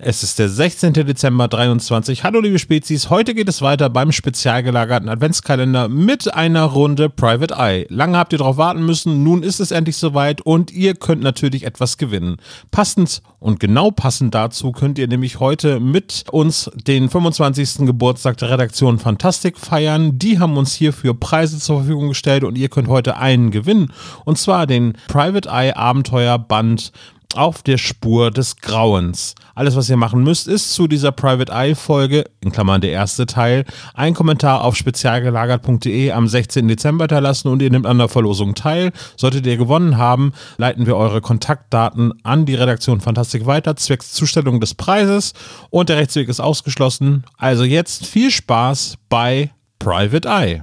Es ist der 16. Dezember 23. Hallo liebe Spezies, heute geht es weiter beim spezial gelagerten Adventskalender mit einer Runde Private Eye. Lange habt ihr darauf warten müssen, nun ist es endlich soweit und ihr könnt natürlich etwas gewinnen. Passend und genau passend dazu könnt ihr nämlich heute mit uns den 25. Geburtstag der Redaktion Fantastik feiern. Die haben uns hierfür Preise zur Verfügung gestellt und ihr könnt heute einen gewinnen und zwar den Private Eye Abenteuerband auf der Spur des Grauens. Alles, was ihr machen müsst, ist zu dieser Private Eye Folge, in Klammern der erste Teil, einen Kommentar auf spezialgelagert.de am 16. Dezember hinterlassen und ihr nehmt an der Verlosung teil. Solltet ihr gewonnen haben, leiten wir eure Kontaktdaten an die Redaktion Fantastik weiter, zwecks Zustellung des Preises und der Rechtsweg ist ausgeschlossen. Also jetzt viel Spaß bei Private Eye.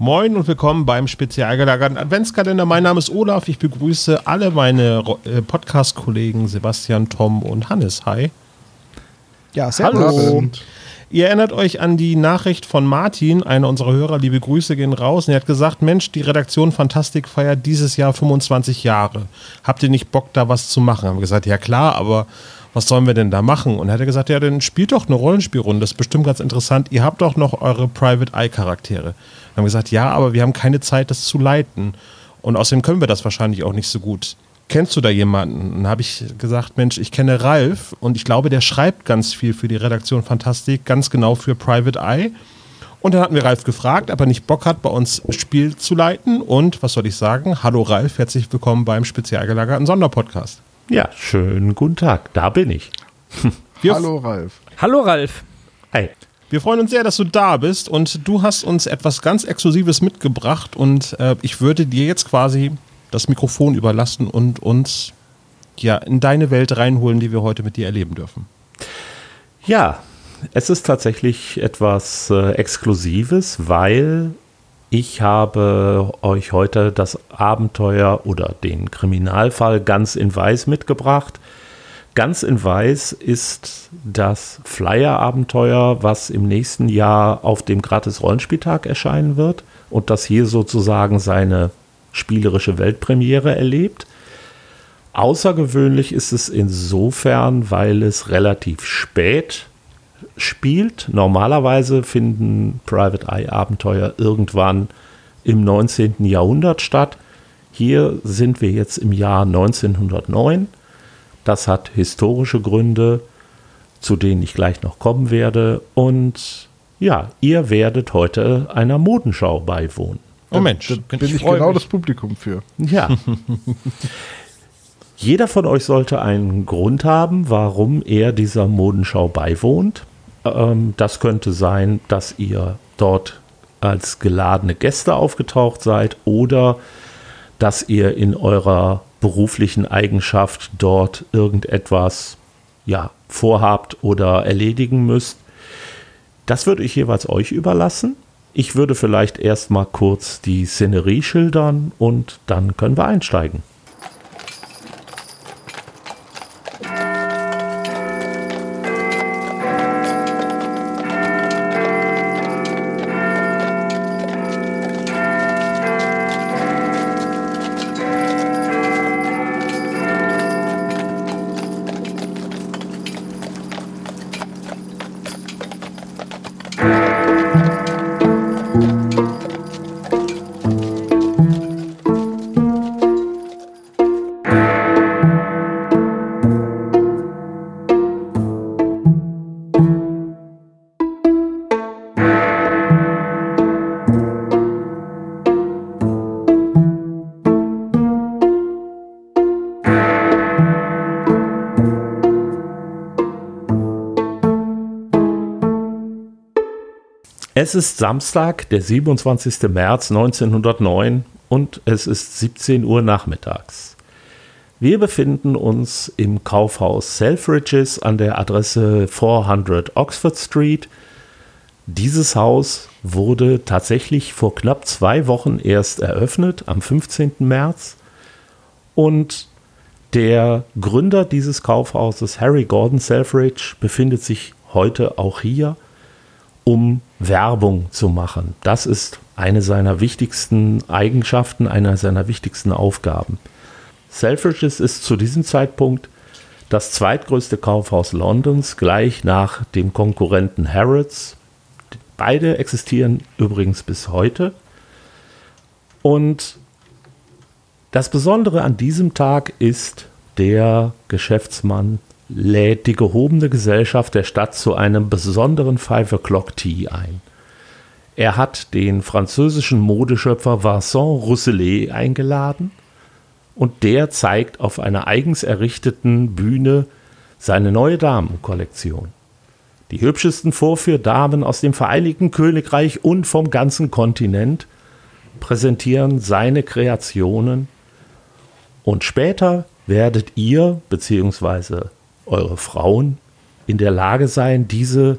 Moin und willkommen beim spezial gelagerten Adventskalender. Mein Name ist Olaf. Ich begrüße alle meine äh, Podcast-Kollegen Sebastian, Tom und Hannes. Hi. Ja, sehr Hallo. Ihr erinnert euch an die Nachricht von Martin, einer unserer Hörer. Liebe Grüße gehen raus. Und er hat gesagt: Mensch, die Redaktion Fantastik feiert dieses Jahr 25 Jahre. Habt ihr nicht Bock, da was zu machen? Haben wir gesagt: Ja, klar, aber was sollen wir denn da machen? Und er hat gesagt, ja, dann spielt doch eine Rollenspielrunde, das ist bestimmt ganz interessant. Ihr habt doch noch eure Private Eye Charaktere. Haben gesagt, ja, aber wir haben keine Zeit, das zu leiten. Und außerdem können wir das wahrscheinlich auch nicht so gut. Kennst du da jemanden? Und dann habe ich gesagt, Mensch, ich kenne Ralf und ich glaube, der schreibt ganz viel für die Redaktion Fantastik, ganz genau für Private Eye. Und dann hatten wir Ralf gefragt, ob er nicht Bock hat, bei uns Spiel zu leiten. Und was soll ich sagen? Hallo Ralf, herzlich willkommen beim spezial gelagerten Sonderpodcast. Ja, schönen guten Tag, da bin ich. Wir Hallo Ralf. Hallo Ralf. Hi. Wir freuen uns sehr, dass du da bist und du hast uns etwas ganz Exklusives mitgebracht und äh, ich würde dir jetzt quasi das Mikrofon überlassen und uns ja in deine Welt reinholen, die wir heute mit dir erleben dürfen. Ja, es ist tatsächlich etwas äh, Exklusives, weil ich habe euch heute das Abenteuer oder den Kriminalfall ganz in Weiß mitgebracht. Ganz in Weiß ist das Flyer-Abenteuer, was im nächsten Jahr auf dem Gratis-Rollenspieltag erscheinen wird und das hier sozusagen seine spielerische Weltpremiere erlebt. Außergewöhnlich ist es insofern, weil es relativ spät spielt. Normalerweise finden Private Eye Abenteuer irgendwann im 19. Jahrhundert statt. Hier sind wir jetzt im Jahr 1909. Das hat historische Gründe, zu denen ich gleich noch kommen werde. Und ja, ihr werdet heute einer Modenschau beiwohnen. Oh Mensch, da bin ich, ich genau mich. das Publikum für. Ja. Jeder von euch sollte einen Grund haben, warum er dieser Modenschau beiwohnt. Ähm, das könnte sein, dass ihr dort als geladene Gäste aufgetaucht seid oder dass ihr in eurer beruflichen Eigenschaft dort irgendetwas ja, vorhabt oder erledigen müsst. Das würde ich jeweils euch überlassen. Ich würde vielleicht erstmal kurz die Szenerie schildern und dann können wir einsteigen. Es ist Samstag, der 27. März 1909 und es ist 17 Uhr nachmittags. Wir befinden uns im Kaufhaus Selfridges an der Adresse 400 Oxford Street. Dieses Haus wurde tatsächlich vor knapp zwei Wochen erst eröffnet, am 15. März. Und der Gründer dieses Kaufhauses, Harry Gordon Selfridge, befindet sich heute auch hier, um Werbung zu machen. Das ist eine seiner wichtigsten Eigenschaften, eine seiner wichtigsten Aufgaben. Selfridges ist zu diesem Zeitpunkt das zweitgrößte Kaufhaus Londons, gleich nach dem Konkurrenten Harrods. Beide existieren übrigens bis heute. Und das Besondere an diesem Tag ist, der Geschäftsmann lädt die gehobene Gesellschaft der Stadt zu einem besonderen Five O'Clock Tea ein. Er hat den französischen Modeschöpfer Vincent Rousselet eingeladen und der zeigt auf einer eigens errichteten Bühne seine neue Damenkollektion. Die hübschesten Vorführdamen aus dem Vereinigten Königreich und vom ganzen Kontinent präsentieren seine Kreationen und später werdet ihr bzw. eure Frauen in der Lage sein, diese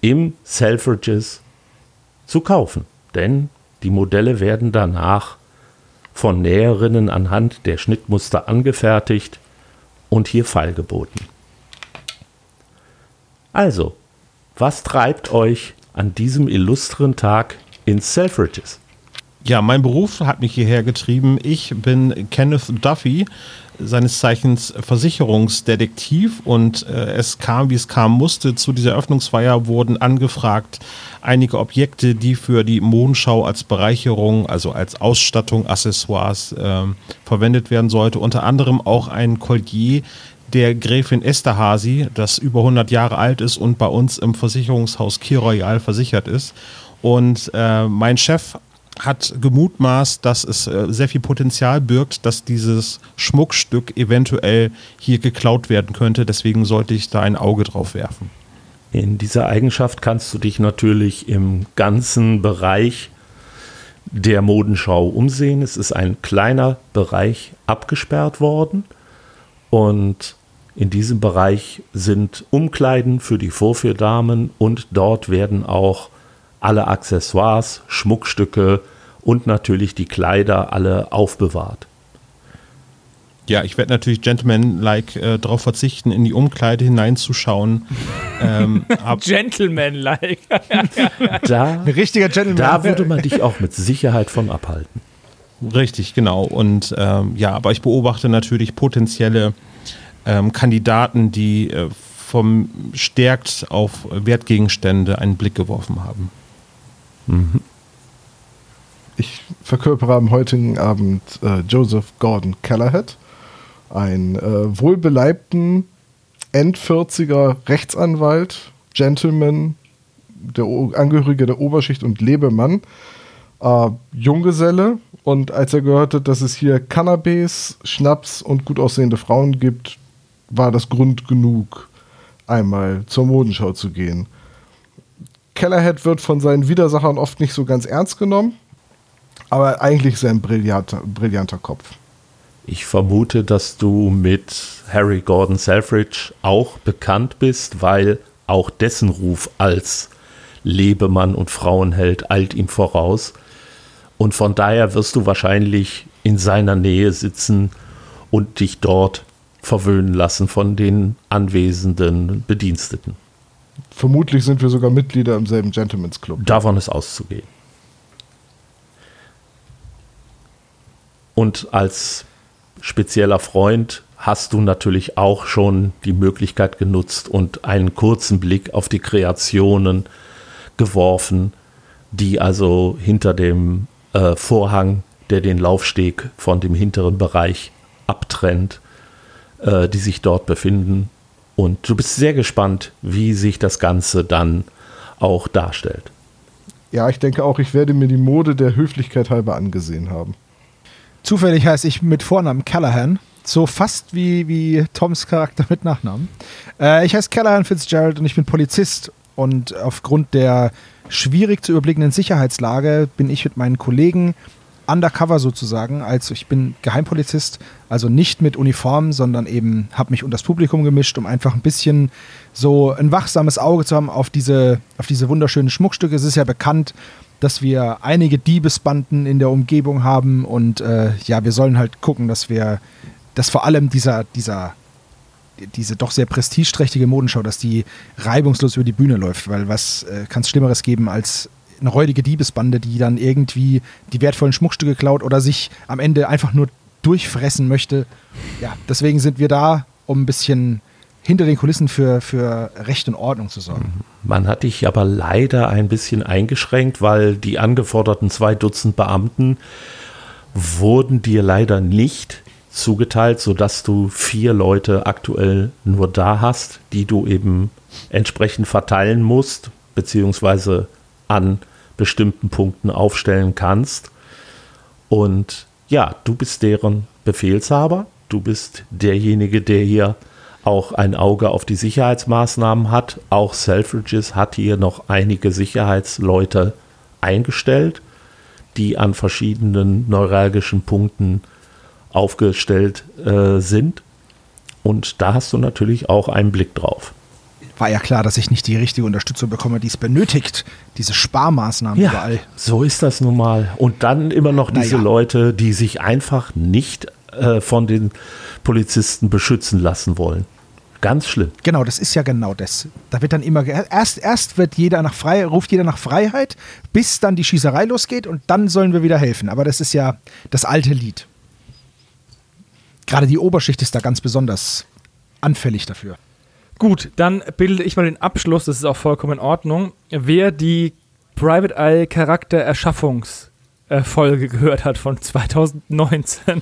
im Selfridges zu kaufen. Denn die Modelle werden danach von Näherinnen anhand der Schnittmuster angefertigt und hier feilgeboten. Also, was treibt euch an diesem illustren Tag ins Selfridges? Ja, mein Beruf hat mich hierher getrieben. Ich bin Kenneth Duffy, seines Zeichens Versicherungsdetektiv und äh, es kam, wie es kam musste. Zu dieser Öffnungsfeier wurden angefragt einige Objekte, die für die Modenschau als Bereicherung, also als Ausstattung, Accessoires äh, verwendet werden sollte. Unter anderem auch ein Collier der Gräfin Esterhazy, das über 100 Jahre alt ist und bei uns im Versicherungshaus Key Royal versichert ist. Und äh, mein Chef hat gemutmaßt, dass es äh, sehr viel Potenzial birgt, dass dieses Schmuckstück eventuell hier geklaut werden könnte. Deswegen sollte ich da ein Auge drauf werfen. In dieser Eigenschaft kannst du dich natürlich im ganzen Bereich der Modenschau umsehen. Es ist ein kleiner Bereich abgesperrt worden und in diesem Bereich sind Umkleiden für die Vorführdamen und dort werden auch alle Accessoires, Schmuckstücke und natürlich die Kleider alle aufbewahrt. Ja, ich werde natürlich Gentleman-like äh, darauf verzichten, in die Umkleide hineinzuschauen. ähm, Gentleman-like. da, Ein richtiger Gentleman. Da würde man dich auch mit Sicherheit von abhalten. Richtig, genau. Und ähm, ja, aber ich beobachte natürlich potenzielle ähm, Kandidaten, die äh, vom stärkt auf Wertgegenstände einen Blick geworfen haben. Mhm. Ich verkörpere am heutigen Abend äh, Joseph Gordon Callahan, einen äh, wohlbeleibten End-40er Rechtsanwalt, Gentleman, der o Angehörige der Oberschicht und Lebemann, äh, Junggeselle. Und als er gehört hat, dass es hier Cannabis, Schnaps und gut aussehende Frauen gibt, war das Grund genug, einmal zur Modenschau zu gehen. Kellerhead wird von seinen Widersachern oft nicht so ganz ernst genommen, aber eigentlich ist er ein brillanter, brillanter Kopf. Ich vermute, dass du mit Harry Gordon Selfridge auch bekannt bist, weil auch dessen Ruf als Lebemann und Frauenheld eilt ihm voraus. Und von daher wirst du wahrscheinlich in seiner Nähe sitzen und dich dort verwöhnen lassen von den anwesenden Bediensteten. Vermutlich sind wir sogar Mitglieder im selben Gentleman's Club. Davon ist auszugehen. Und als spezieller Freund hast du natürlich auch schon die Möglichkeit genutzt und einen kurzen Blick auf die Kreationen geworfen, die also hinter dem äh, Vorhang, der den Laufsteg von dem hinteren Bereich abtrennt, äh, die sich dort befinden. Und du bist sehr gespannt, wie sich das Ganze dann auch darstellt. Ja, ich denke auch, ich werde mir die Mode der Höflichkeit halber angesehen haben. Zufällig heiße ich mit Vornamen Callahan. So fast wie, wie Toms Charakter mit Nachnamen. Äh, ich heiße Callahan Fitzgerald und ich bin Polizist. Und aufgrund der schwierig zu überblickenden Sicherheitslage bin ich mit meinen Kollegen undercover sozusagen. Also ich bin Geheimpolizist, also nicht mit Uniform, sondern eben habe mich unter das Publikum gemischt, um einfach ein bisschen so ein wachsames Auge zu haben auf diese, auf diese wunderschönen Schmuckstücke. Es ist ja bekannt, dass wir einige Diebesbanden in der Umgebung haben und äh, ja, wir sollen halt gucken, dass wir, dass vor allem dieser, dieser diese doch sehr prestigeträchtige Modenschau, dass die reibungslos über die Bühne läuft, weil was äh, kann es Schlimmeres geben als eine räudige Diebesbande, die dann irgendwie die wertvollen Schmuckstücke klaut oder sich am Ende einfach nur durchfressen möchte. Ja, deswegen sind wir da, um ein bisschen hinter den Kulissen für, für Recht und Ordnung zu sorgen. Man hat dich aber leider ein bisschen eingeschränkt, weil die angeforderten zwei Dutzend Beamten wurden dir leider nicht zugeteilt, sodass du vier Leute aktuell nur da hast, die du eben entsprechend verteilen musst, beziehungsweise an bestimmten Punkten aufstellen kannst. Und ja, du bist deren Befehlshaber, du bist derjenige, der hier auch ein Auge auf die Sicherheitsmaßnahmen hat. Auch Selfridges hat hier noch einige Sicherheitsleute eingestellt, die an verschiedenen neuralgischen Punkten aufgestellt äh, sind. Und da hast du natürlich auch einen Blick drauf. War ja klar, dass ich nicht die richtige Unterstützung bekomme, die es benötigt. Diese Sparmaßnahmen ja, überall. So ist das nun mal. Und dann immer noch diese Naja. Leute, die sich einfach nicht äh, von den Polizisten beschützen lassen wollen. Ganz schlimm. Genau, das ist ja genau das. Da wird dann immer erst erst wird jeder nach frei, ruft jeder nach Freiheit, bis dann die Schießerei losgeht und dann sollen wir wieder helfen. Aber das ist ja das alte Lied. Gerade die Oberschicht ist da ganz besonders anfällig dafür. Gut, dann bilde ich mal den Abschluss, das ist auch vollkommen in Ordnung. Wer die Private Eye Charakter-Erschaffungs-Folge gehört hat von 2019,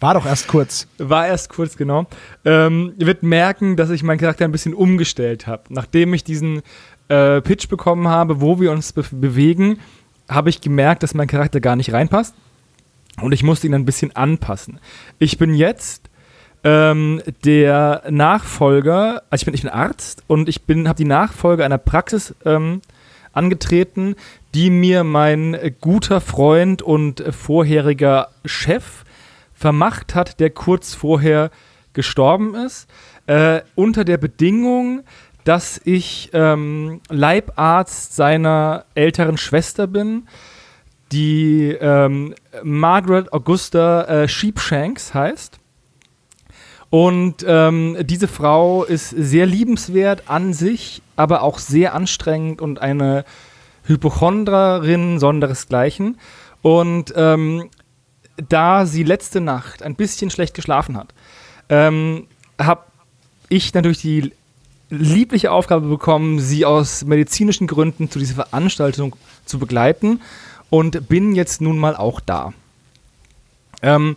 War doch erst kurz. war erst kurz genau, ähm, wird merken, dass ich meinen Charakter ein bisschen umgestellt habe. Nachdem ich diesen äh, Pitch bekommen habe, wo wir uns be bewegen, habe ich gemerkt, dass mein Charakter gar nicht reinpasst und ich musste ihn ein bisschen anpassen. Ich bin jetzt ähm, der Nachfolger, also ich bin, ich bin Arzt und ich bin, habe die Nachfolge einer Praxis ähm, angetreten, die mir mein guter Freund und vorheriger Chef vermacht hat, der kurz vorher gestorben ist, äh, unter der Bedingung, dass ich ähm, Leibarzt seiner älteren Schwester bin, die ähm, Margaret Augusta äh, Sheepshanks heißt. Und ähm, diese Frau ist sehr liebenswert an sich, aber auch sehr anstrengend und eine Hypochondrerin sonderesgleichen. Und ähm, da sie letzte Nacht ein bisschen schlecht geschlafen hat, ähm, habe ich natürlich die liebliche Aufgabe bekommen, sie aus medizinischen Gründen zu dieser Veranstaltung zu begleiten und bin jetzt nun mal auch da. Ähm,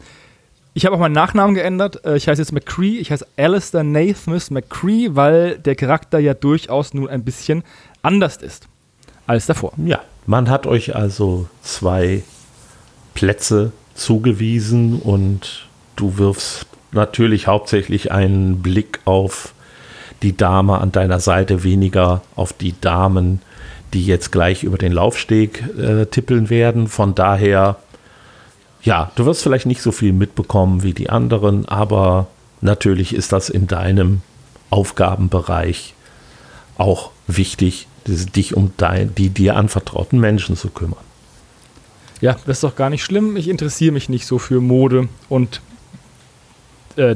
ich habe auch meinen Nachnamen geändert. Äh, Ich heiße jetzt McCree. Ich heiße Alistair Nathmus McCree, weil der Charakter ja durchaus nun ein bisschen anders ist als davor. Ja, man hat euch also zwei Plätze zugewiesen und du wirfst natürlich hauptsächlich einen Blick auf die Dame an deiner Seite, weniger auf die Damen, die jetzt gleich über den Laufsteg äh, tippeln werden. Von daher, ja, du wirst vielleicht nicht so viel mitbekommen wie die anderen, aber natürlich ist das in deinem Aufgabenbereich auch wichtig, dich um dein, die dir anvertrauten Menschen zu kümmern. Ja, das ist doch gar nicht schlimm. Ich interessiere mich nicht so für Mode und äh,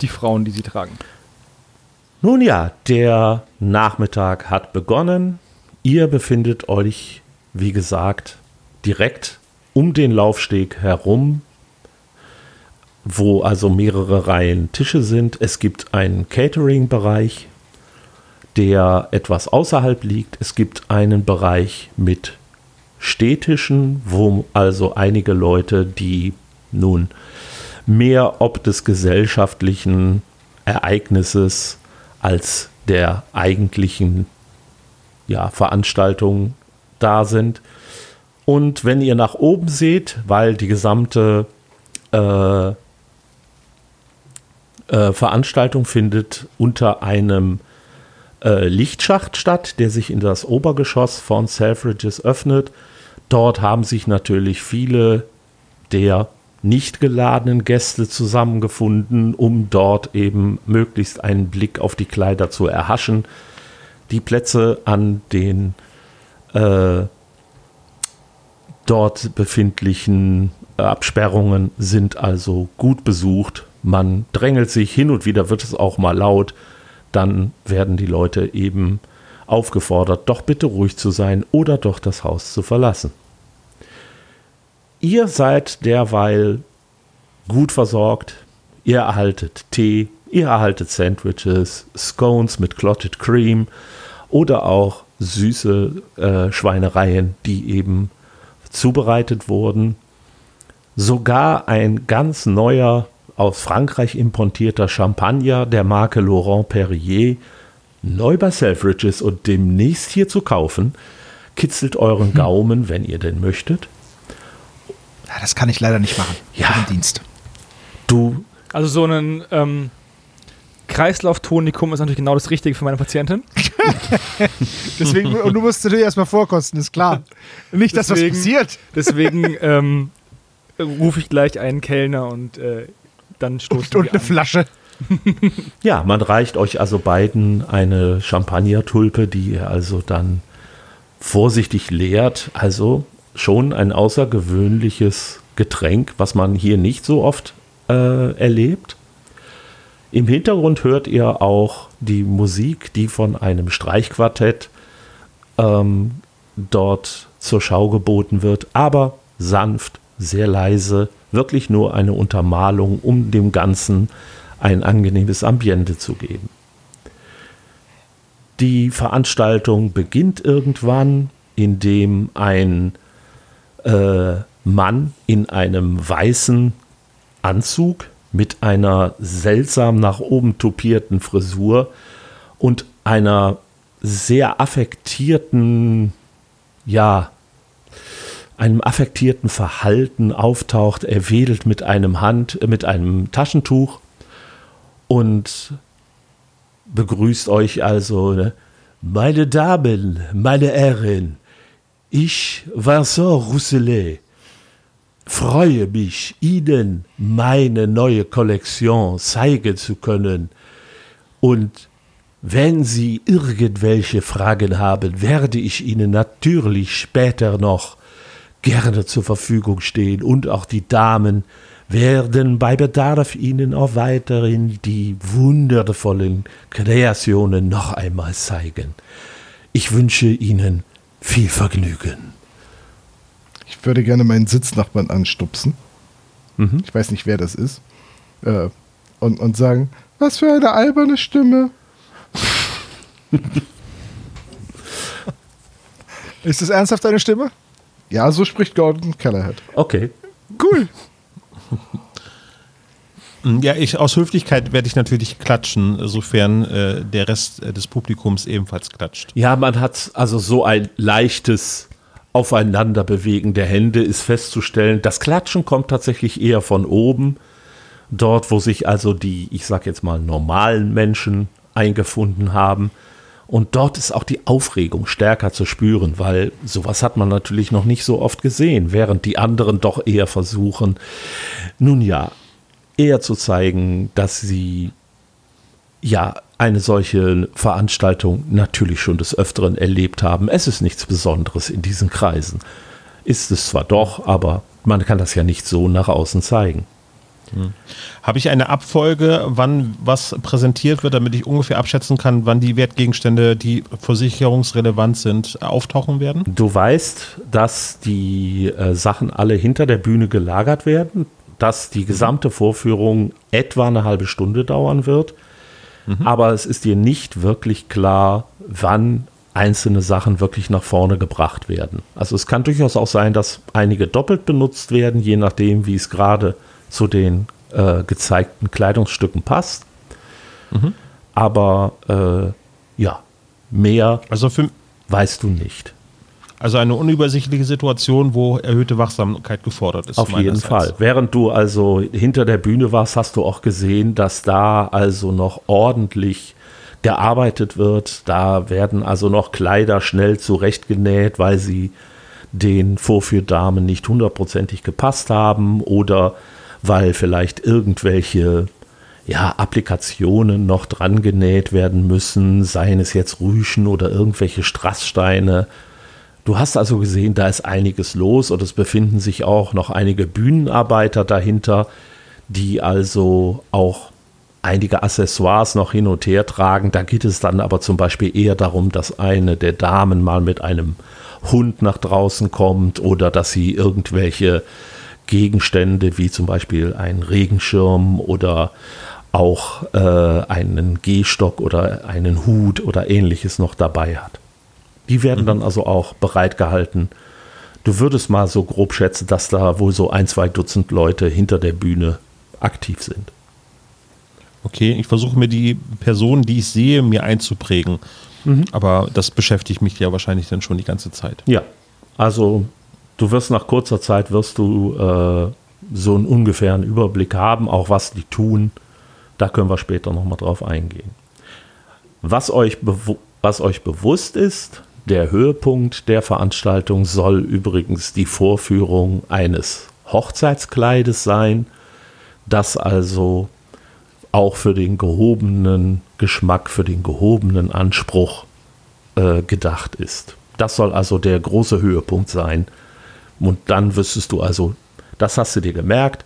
die Frauen, die sie tragen. Nun ja, der Nachmittag hat begonnen. Ihr befindet euch, wie gesagt, direkt um den Laufsteg herum, wo also mehrere Reihen Tische sind. Es gibt einen Catering-Bereich, der etwas außerhalb liegt. Es gibt einen Bereich mit Stehtischen, wo also einige Leute, die nun mehr ob des gesellschaftlichen Ereignisses als der eigentlichen ja, Veranstaltung da sind. Und wenn ihr nach oben seht, weil die gesamte äh, äh, Veranstaltung findet unter einem äh, Lichtschacht statt, der sich in das Obergeschoss von Selfridges öffnet. Dort haben sich natürlich viele der nicht geladenen Gäste zusammengefunden, um dort eben möglichst einen Blick auf die Kleider zu erhaschen. Die Plätze an den äh, dort befindlichen Absperrungen sind also gut besucht. Man drängelt sich hin und wieder, wird es auch mal laut. Dann werden die Leute eben aufgefordert, doch bitte ruhig zu sein oder doch das Haus zu verlassen. Ihr seid derweil gut versorgt. Ihr erhaltet Tee, ihr erhaltet Sandwiches, Scones mit Clotted Cream oder auch süße äh, Schweinereien, die eben zubereitet wurden. Sogar ein ganz neuer aus Frankreich importierter Champagner der Marke Laurent Perrier, neu bei Selfridges und demnächst hier zu kaufen, kitzelt euren Gaumen, wenn ihr denn möchtet. Ja, das kann ich leider nicht machen. Ja. Dienst. Du, Also so ein ähm, Kreislauftonikum ist natürlich genau das Richtige für meine Patientin. Deswegen, und du musst natürlich erstmal vorkosten, ist klar. Nicht, dass Deswegen- was passiert. Deswegen ähm, rufe ich gleich einen Kellner und äh, dann stoßen Und wir eine an. Flasche. ja, man reicht euch also beiden eine Champagnertulpe, die ihr also dann vorsichtig leert. Also schon ein außergewöhnliches Getränk, was man hier nicht so oft äh, erlebt. Im Hintergrund hört ihr auch die Musik, die von einem Streichquartett ähm, dort zur Schau geboten wird, aber sanft, sehr leise, wirklich nur eine Untermalung, um dem Ganzen ein angenehmes Ambiente zu geben. Die Veranstaltung beginnt irgendwann, indem ein äh, Mann in einem weißen Anzug mit einer seltsam nach oben tupierten Frisur und einer sehr affektierten, ja, einem affektierten Verhalten auftaucht. Er wedelt mit einem Hand, äh, mit einem Taschentuch und begrüßt euch also. Ne? Meine Damen, meine Herren, ich, Vincent Rousselet, freue mich, Ihnen meine neue Kollektion zeigen zu können. Und wenn Sie irgendwelche Fragen haben, werde ich Ihnen natürlich später noch gerne zur Verfügung stehen. Und auch die Damen werden bei Bedarf Ihnen auch weiterhin die wundervollen Kreationen noch einmal zeigen. Ich wünsche Ihnen viel Vergnügen. Ich würde gerne meinen Sitznachbarn anstupsen. Ich weiß nicht, wer das ist. Äh, und, und sagen, was für eine alberne Stimme. Ist das ernsthaft deine Stimme? Ja, so spricht Gordon Kellerhead. Okay. Cool. Ja, ich, aus Höflichkeit werde ich natürlich klatschen, sofern äh, der Rest äh, des Publikums ebenfalls klatscht. Ja, man hat also so ein leichtes Aufeinanderbewegen der Hände ist festzustellen. Das Klatschen kommt tatsächlich eher von oben. Dort, wo sich also die, ich sag jetzt mal, normalen Menschen eingefunden haben. Und dort ist auch die Aufregung stärker zu spüren, weil sowas hat man natürlich noch nicht so oft gesehen, während die anderen doch eher versuchen, nun ja, eher zu zeigen, dass sie ja eine solche Veranstaltung natürlich schon des Öfteren erlebt haben. Es ist nichts Besonderes in diesen Kreisen. Ist es zwar doch, aber man kann das ja nicht so nach außen zeigen. Habe ich eine Abfolge, wann was präsentiert wird, damit ich ungefähr abschätzen kann, wann die Wertgegenstände, die versicherungsrelevant sind, auftauchen werden? Du weißt, dass die äh, Sachen alle hinter der Bühne gelagert werden, dass die gesamte Vorführung etwa eine halbe Stunde dauern wird, aber es ist dir nicht wirklich klar, wann einzelne Sachen wirklich nach vorne gebracht werden. Also es kann durchaus auch sein, dass einige doppelt benutzt werden, je nachdem, wie es gerade zu den äh, gezeigten Kleidungsstücken passt. Aber äh, ja, mehr Also, für, weißt du nicht. Also eine unübersichtliche Situation, wo erhöhte Wachsamkeit gefordert ist. Auf jeden. Fall. Während du also hinter der Bühne warst, hast du auch gesehen, dass da also noch ordentlich gearbeitet wird. Da werden also noch Kleider schnell zurechtgenäht, weil sie den Vorführdamen nicht hundertprozentig gepasst haben oder weil vielleicht irgendwelche ja, Applikationen noch dran genäht werden müssen, seien es jetzt Rüschen oder irgendwelche Strasssteine. Du hast also gesehen, da ist einiges los und es befinden sich auch noch einige Bühnenarbeiter dahinter, die also auch einige Accessoires noch hin und her tragen. Da geht es dann aber zum Beispiel eher darum, dass eine der Damen mal mit einem Hund nach draußen kommt oder dass sie irgendwelche Gegenstände wie zum Beispiel einen Regenschirm oder auch äh, einen Gehstock oder einen Hut oder ähnliches noch dabei hat. Die werden mhm. dann also auch bereitgehalten. Du würdest mal so grob schätzen, dass da wohl so ein, zwei Dutzend Leute hinter der Bühne aktiv sind. Okay, ich versuche mir die Personen, die ich sehe, mir einzuprägen. Mhm. Aber das beschäftigt mich ja wahrscheinlich dann schon die ganze Zeit. Ja, also du wirst nach kurzer Zeit wirst du äh, so einen ungefähren Überblick haben, auch was die tun. Da können wir später nochmal drauf eingehen. Was euch, was euch bewusst ist, der Höhepunkt der Veranstaltung soll übrigens die Vorführung eines Hochzeitskleides sein, das also auch für den gehobenen Geschmack, für den gehobenen Anspruch äh, gedacht ist. Das soll also der große Höhepunkt sein. Und dann wüsstest du also, das hast du dir gemerkt,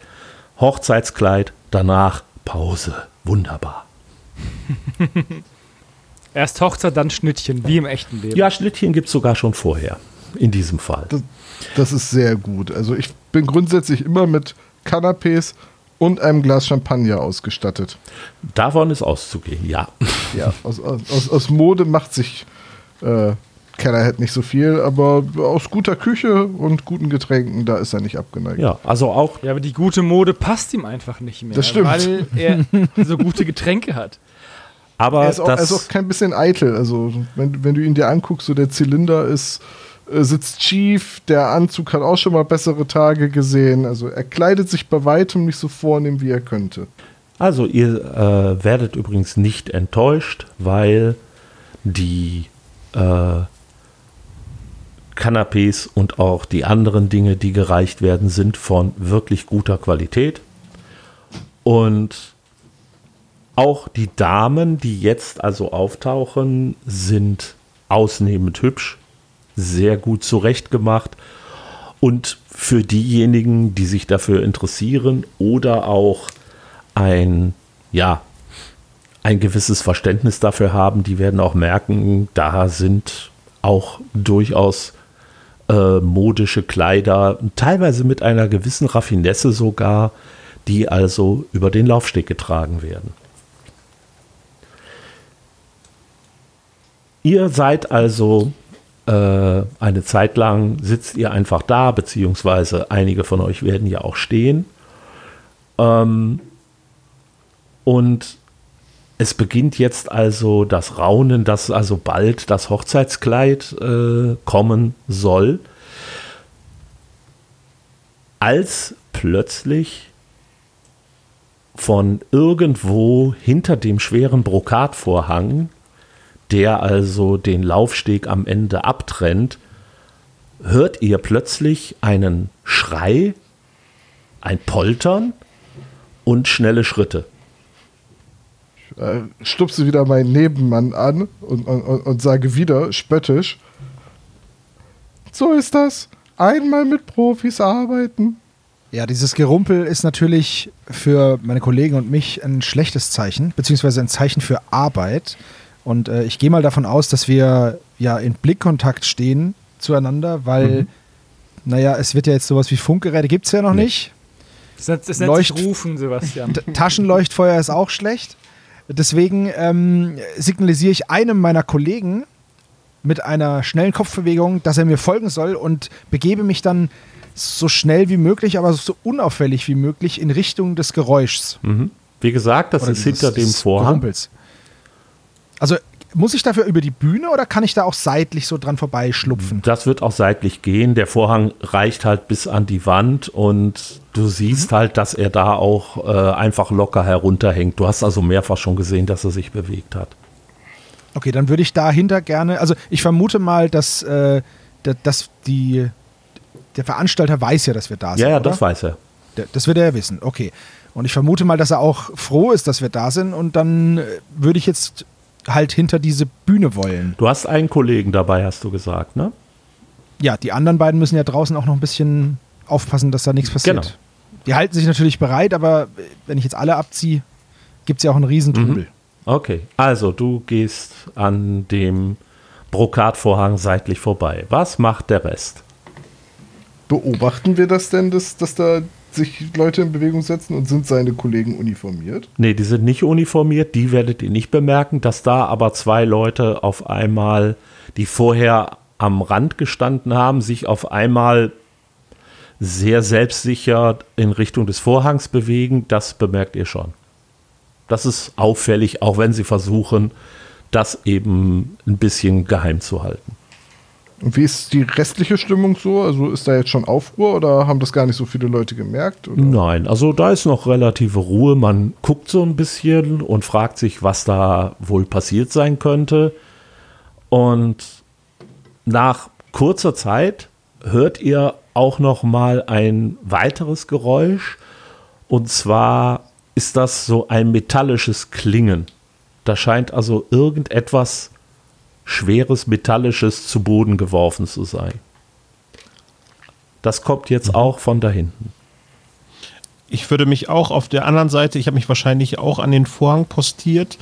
Hochzeitskleid, danach Pause. Wunderbar. Erst Hochzeit, dann Schnittchen, wie im echten Leben. Ja, Schnittchen gibt es sogar schon vorher, in diesem Fall. Das, das, ist sehr gut. Also ich bin grundsätzlich immer mit Canapés und einem Glas Champagner ausgestattet. Davon ist auszugehen, ja. Ja, aus, aus, aus Mode macht sich äh, Kellerhead nicht so viel, aber aus guter Küche und guten Getränken, da ist er nicht abgeneigt. Ja, also auch. Ja, aber die gute Mode passt ihm einfach nicht mehr. Das stimmt. Weil er so gute Getränke hat. Aber er ist, auch, er ist auch kein bisschen eitel. Also, wenn, wenn du ihn dir anguckst, so der Zylinder ist äh, sitzt schief, der Anzug hat auch schon mal bessere Tage gesehen. Also er kleidet sich bei weitem nicht so vornehm, wie er könnte. Also ihr äh, werdet übrigens nicht enttäuscht, weil die äh, Canapés und auch die anderen Dinge, die gereicht werden, sind von wirklich guter Qualität. Und auch die Damen, die jetzt also auftauchen, sind ausnehmend hübsch sehr gut zurechtgemacht. Und für diejenigen, die sich dafür interessieren oder auch ein, ja, ein gewisses Verständnis dafür haben, die werden auch merken, da sind auch durchaus äh, modische Kleider, teilweise mit einer gewissen Raffinesse sogar, die also über den Laufsteg getragen werden. Ihr seid also äh, eine Zeit lang sitzt ihr einfach da, beziehungsweise einige von euch werden ja auch stehen. Ähm, und es beginnt jetzt also das Raunen, dass also bald das Hochzeitskleid äh, kommen soll. Als plötzlich von irgendwo hinter dem schweren Brokatvorhang der also den Laufsteg am Ende abtrennt, hört ihr plötzlich einen Schrei, ein Poltern und schnelle Schritte. Ich äh, stupse wieder meinen Nebenmann an und, und, und sage wieder spöttisch: So ist das. Einmal mit Profis arbeiten. Ja, dieses Gerumpel ist natürlich für meine Kollegen und mich ein schlechtes Zeichen, beziehungsweise ein Zeichen für Arbeit. Und äh, ich gehe mal davon aus, dass wir ja in Blickkontakt stehen zueinander, weil, mhm. naja, es wird ja jetzt sowas wie Funkgeräte, gibt es ja noch nee. nicht. Das, nennt, das nennt Leucht Rufen, Sebastian. Taschenleuchtfeuer ist auch schlecht. Deswegen ähm, signalisiere ich einem meiner Kollegen mit einer schnellen Kopfbewegung, dass er mir folgen soll und begebe mich dann so schnell wie möglich, aber so unauffällig wie möglich in Richtung des Geräuschs. Mhm. Wie gesagt, das Oder ist hinter dem Vorhang. Gerumpels. Also muss ich dafür über die Bühne oder kann ich da auch seitlich so dran vorbeischlupfen? Das wird auch seitlich gehen. Der Vorhang reicht halt bis an die Wand und du siehst mhm. halt, dass er da auch äh, einfach locker herunterhängt. Du hast also mehrfach schon gesehen, dass er sich bewegt hat. Okay, dann würde ich dahinter gerne, also ich vermute mal, dass, äh, dass die der Veranstalter weiß ja, dass wir da sind. Ja, ja, das weiß er. Das wird er ja wissen, okay. Und ich vermute mal, dass er auch froh ist, dass wir da sind und dann äh, würde ich jetzt halt hinter diese Bühne wollen. Du hast einen Kollegen dabei, hast du gesagt, ne? Ja, die anderen beiden müssen ja draußen auch noch ein bisschen aufpassen, dass da nichts passiert. Genau. Die halten sich natürlich bereit, aber äh, wenn ich jetzt alle abziehe, gibt es ja auch einen Riesentrubel. Okay, also du gehst an dem Brokatvorhang seitlich vorbei. Was macht der Rest? Beobachten wir das denn, dass, dass da sich Leute in Bewegung setzen und sind seine Kollegen uniformiert? Nee, die sind nicht uniformiert, die werdet ihr nicht bemerken, dass da aber zwei Leute auf einmal, die vorher am Rand gestanden haben, sich auf einmal sehr selbstsicher in Richtung des Vorhangs bewegen, das bemerkt ihr schon. Das ist auffällig, auch wenn sie versuchen, das eben ein bisschen geheim zu halten. Und wie ist die restliche Stimmung so? Also ist da jetzt schon Aufruhr oder haben das gar nicht so viele Leute gemerkt? Oder? Nein, also da ist noch relative Ruhe. Man guckt so ein bisschen und fragt sich, was da wohl passiert sein könnte. Und nach kurzer Zeit hört ihr auch noch mal ein weiteres Geräusch. Und zwar ist das so ein metallisches Klingen. Da scheint also irgendetwas schweres Metallisches zu Boden geworfen zu sein. Das kommt jetzt auch von da hinten. Ich würde mich auch auf der anderen Seite, ich habe mich wahrscheinlich auch an den Vorhang postiert,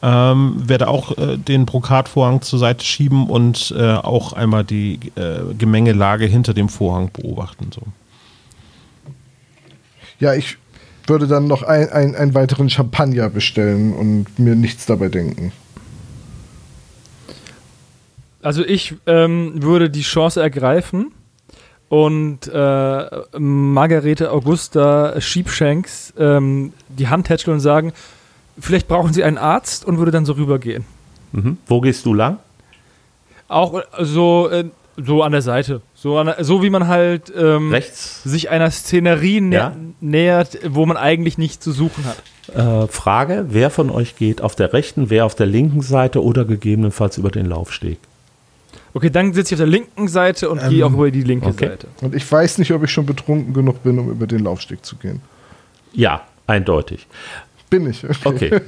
ähm, werde auch äh, den Brokatvorhang zur Seite schieben und äh, auch einmal die äh, Gemengelage hinter dem Vorhang beobachten. So. Ja, ich würde dann noch ein, ein, einen weiteren Champagner bestellen und mir nichts dabei denken. Also ich ähm, würde die Chance ergreifen und äh, Margarete Augusta Sheepshanks ähm, die Hand tätscheln und sagen, vielleicht brauchen Sie einen Arzt und würde dann so rübergehen. Mhm. Wo gehst du lang? Auch äh, so, äh, so an der Seite. So, an so wie man halt ähm, sich einer Szenerie nä Ja. nähert, wo man eigentlich nichts zu suchen hat. Äh, Frage, wer von euch geht auf der rechten, wer auf der linken Seite oder gegebenenfalls über den Laufsteg? Okay, dann sitze ich auf der linken Seite und gehe auch über die linke okay. Seite. Und ich weiß nicht, ob ich schon betrunken genug bin, um über den Laufsteg zu gehen. Ja, eindeutig. Bin ich. Okay.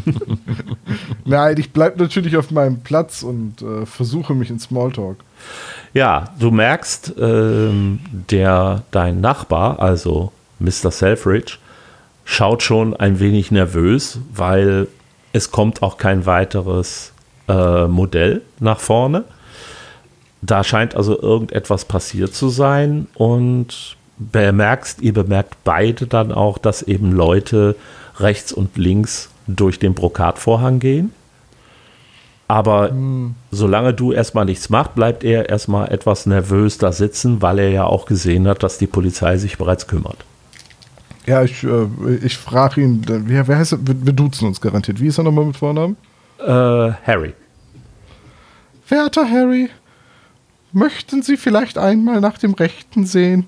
Nein, ich bleibe natürlich auf meinem Platz und äh, versuche mich in Smalltalk. Ja, du merkst, ähm, der, dein Nachbar, also Mr. Selfridge, schaut schon ein wenig nervös, weil es kommt auch kein weiteres äh, Modell nach vorne. Da scheint also irgendetwas passiert zu sein und bemerkst, ihr bemerkt beide dann auch, dass eben Leute rechts und links durch den Brokatvorhang gehen. Aber solange du erstmal nichts machst, bleibt er erstmal etwas nervös da sitzen, weil er ja auch gesehen hat, dass die Polizei sich bereits kümmert. Ja, ich, äh, ich frage ihn, wer, wer heißt er? Wir, wir duzen uns garantiert. Wie ist er nochmal mit Vornamen? Äh, Harry. Werter Harry, möchten Sie vielleicht einmal nach dem Rechten sehen?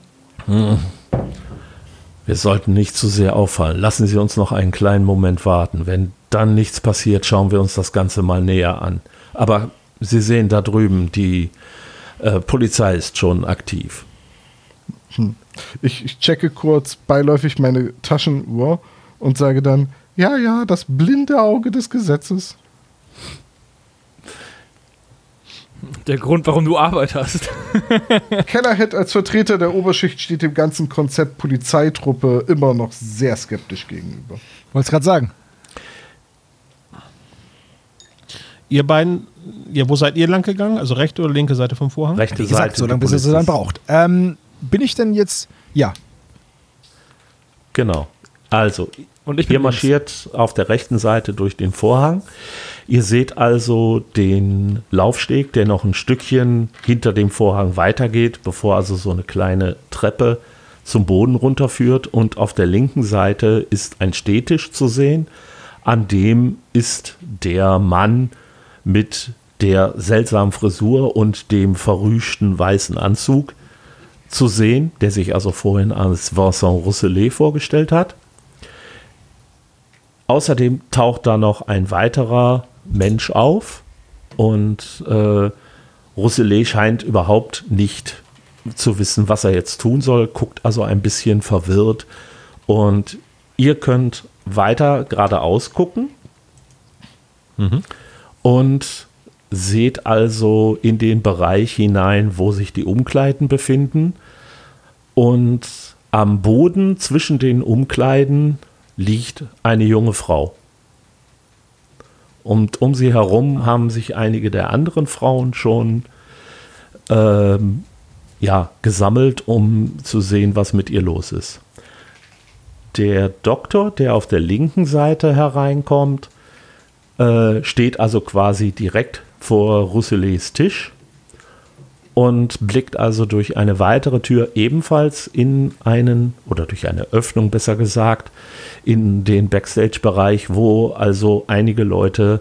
Wir sollten nicht zu sehr auffallen. Lassen Sie uns noch einen kleinen Moment warten. Wenn dann nichts passiert, schauen wir uns das Ganze mal näher an. Aber Sie sehen da drüben, die äh, Polizei ist schon aktiv. Ich, ich checke kurz beiläufig meine Taschenuhr und sage dann, ja, ja, das blinde Auge des Gesetzes. Der Grund, warum du Arbeit hast. Kellerhead als Vertreter der Oberschicht steht dem ganzen Konzept Polizeitruppe immer noch sehr skeptisch gegenüber. Wollte es gerade sagen. Ihr beiden, ja, wo seid ihr lang gegangen? Also rechte oder linke Seite vom Vorhang? Rechte Wie gesagt, Seite. so lange, bis er sie dann braucht. Ähm, bin ich denn jetzt. Ja. Genau. Also, Und ich ihr bin marschiert auf der rechten Seite durch den Vorhang. Ihr seht also den Laufsteg, der noch ein Stückchen hinter dem Vorhang weitergeht, bevor also so eine kleine Treppe zum Boden runterführt. Und auf der linken Seite ist ein Stehtisch zu sehen. An dem ist der Mann mit der seltsamen Frisur und dem verrüschten weißen Anzug zu sehen, der sich also vorhin als Vincent Rousselet vorgestellt hat. Außerdem taucht da noch ein weiterer Mensch auf und äh, Rousselet scheint überhaupt nicht zu wissen, was er jetzt tun soll, guckt also ein bisschen verwirrt und ihr könnt weiter geradeaus gucken und seht also in den Bereich hinein, wo sich die Umkleiden befinden und am Boden zwischen den Umkleiden liegt eine junge Frau. Und um sie herum haben sich einige der anderen Frauen schon ähm, ja, gesammelt, um zu sehen, was mit ihr los ist. Der Doktor, der auf der linken Seite hereinkommt, äh, steht also quasi direkt vor Rousselets Tisch und blickt also durch eine weitere Tür ebenfalls in einen, oder durch eine Öffnung besser gesagt, in den Backstage-Bereich, wo also einige Leute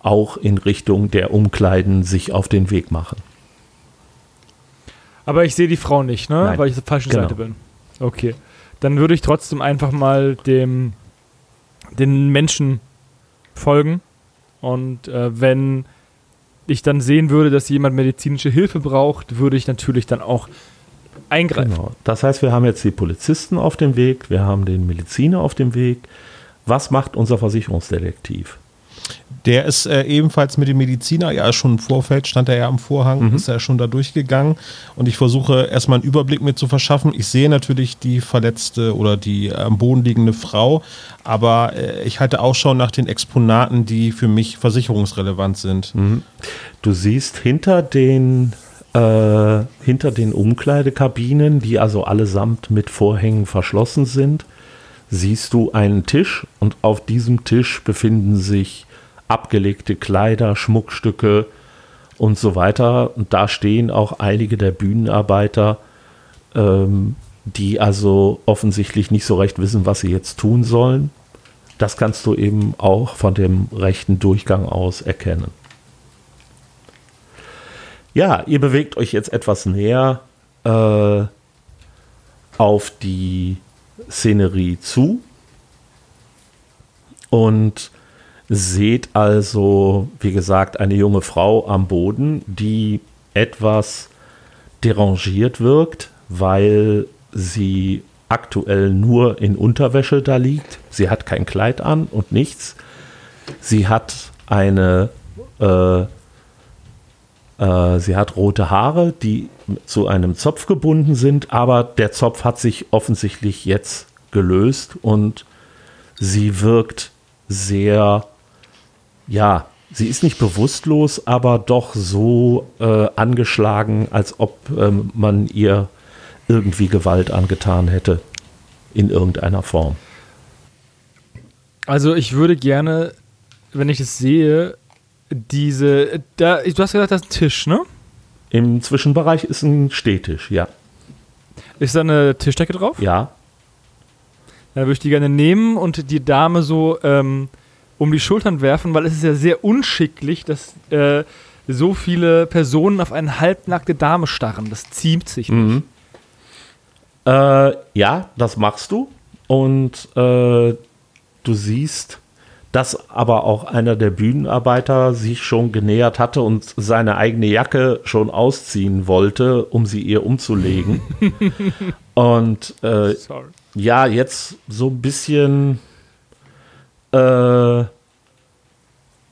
auch in Richtung der Umkleiden sich auf den Weg machen. Aber ich sehe die Frau nicht, ne? Nein. Weil ich auf der falschen Genau. Seite bin. Okay. Dann würde ich trotzdem einfach mal dem den Menschen folgen. Und äh, wenn ich dann sehen würde, dass jemand medizinische Hilfe braucht, würde ich natürlich dann auch eingreifen. Genau. Das heißt, wir haben jetzt die Polizisten auf dem Weg, wir haben den Mediziner auf dem Weg. Was macht unser Versicherungsdetektiv? Der ist äh, ebenfalls mit dem Mediziner, ja schon im Vorfeld, stand er ja am Vorhang, ist er schon da durchgegangen. Und ich versuche erstmal einen Überblick mir zu verschaffen. Ich sehe natürlich die verletzte oder die am Boden liegende Frau, aber äh, ich halte Ausschau nach den Exponaten, die für mich versicherungsrelevant sind. Du siehst hinter den, äh, hinter den Umkleidekabinen, die also allesamt mit Vorhängen verschlossen sind, siehst du einen Tisch und auf diesem Tisch befinden sich abgelegte Kleider, Schmuckstücke und so weiter. Und da stehen auch einige der Bühnenarbeiter, ähm, die also offensichtlich nicht so recht wissen, was sie jetzt tun sollen. Das kannst du eben auch von dem rechten Durchgang aus erkennen. Ja, ihr bewegt euch jetzt etwas näher äh, auf die Szenerie zu und seht also, wie gesagt, eine junge Frau am Boden, die etwas derangiert wirkt, weil sie aktuell nur in Unterwäsche da liegt. Sie hat kein Kleid an und nichts. Sie hat eine äh, äh, sie hat rote Haare, die zu einem Zopf gebunden sind, aber der Zopf hat sich offensichtlich jetzt gelöst und sie wirkt sehr, ja, sie ist nicht bewusstlos, aber doch so äh, angeschlagen, als ob ähm, man ihr irgendwie Gewalt angetan hätte. In irgendeiner Form. Also ich würde gerne, wenn ich es sehe, diese, da, du hast gesagt, das ist ein Tisch, ne? Im Zwischenbereich ist ein Stehtisch, ja. Ist da eine Tischdecke drauf? Ja, Dann würde ich die gerne nehmen und die Dame so ähm, um die Schultern werfen, weil es ist ja sehr unschicklich, dass äh, so viele Personen auf eine halbnackte Dame starren. Das ziemt sich nicht. Mhm. Äh, ja, das machst du. Und äh, du siehst, dass aber auch einer der Bühnenarbeiter sich schon genähert hatte und seine eigene Jacke schon ausziehen wollte, um sie ihr umzulegen. und äh, ja, jetzt so ein bisschen. Äh,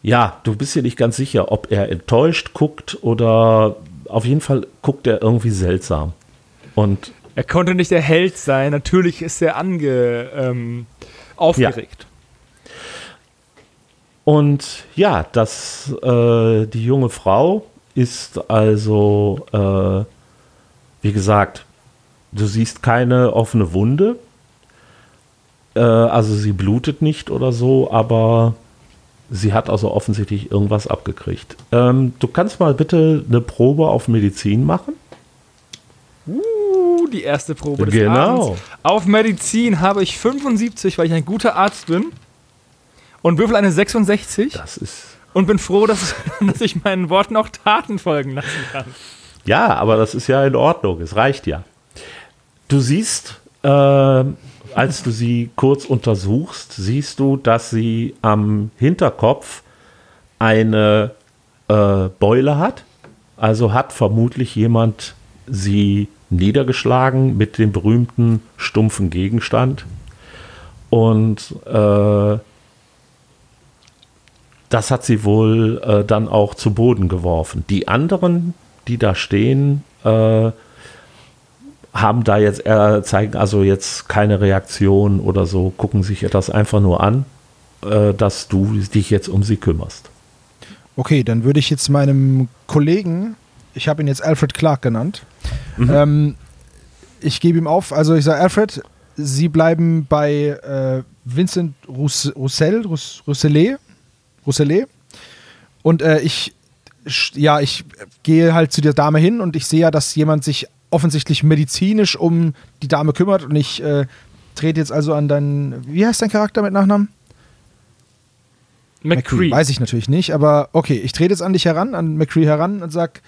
ja, du bist dir nicht ganz sicher, ob er enttäuscht guckt oder auf jeden Fall guckt er irgendwie seltsam. Und Er konnte nicht der Held sein. Natürlich ist er ange, ähm, aufgeregt. Und ja, das, äh, die junge Frau ist also, äh, wie gesagt, du siehst keine offene Wunde. Äh, also sie blutet nicht oder so, aber sie hat also offensichtlich irgendwas abgekriegt. Ähm, du kannst mal bitte eine Probe auf Medizin machen. Uh, die erste Probe des Genau. Abends. Auf Medizin habe ich 75, weil ich ein guter Arzt bin. Und würfel eine 66. Das ist. Und bin froh, dass, dass ich meinen Worten auch Taten folgen lassen kann. Ja, aber das ist ja in Ordnung. Es reicht ja. Du siehst, äh, als du sie kurz untersuchst, siehst du, dass sie am Hinterkopf eine äh, Beule hat. Also hat vermutlich jemand sie niedergeschlagen mit dem berühmten stumpfen Gegenstand. Und äh, das hat sie wohl äh, dann auch zu Boden geworfen. Die anderen, die da stehen, äh, haben da jetzt, äh, zeigen also jetzt keine Reaktion oder so, gucken sich das einfach nur an, äh, dass du dich jetzt um sie kümmerst. Okay, dann würde ich jetzt meinem Kollegen, ich habe ihn jetzt Alfred Clark genannt, ähm, ich gebe ihm auf, also ich sage, Alfred, Sie bleiben bei äh, Vincent Rouss Roussel, Rouss Rousselet, Rousselet. Und äh, ich, ja, ich gehe halt zu der Dame hin und ich sehe ja, dass jemand sich offensichtlich medizinisch um die Dame kümmert und ich äh, trete jetzt also an deinen, wie heißt dein Charakter mit Nachnamen? McCree. Weiß ich natürlich nicht, aber okay, ich trete jetzt an dich heran, an McCree heran und sag: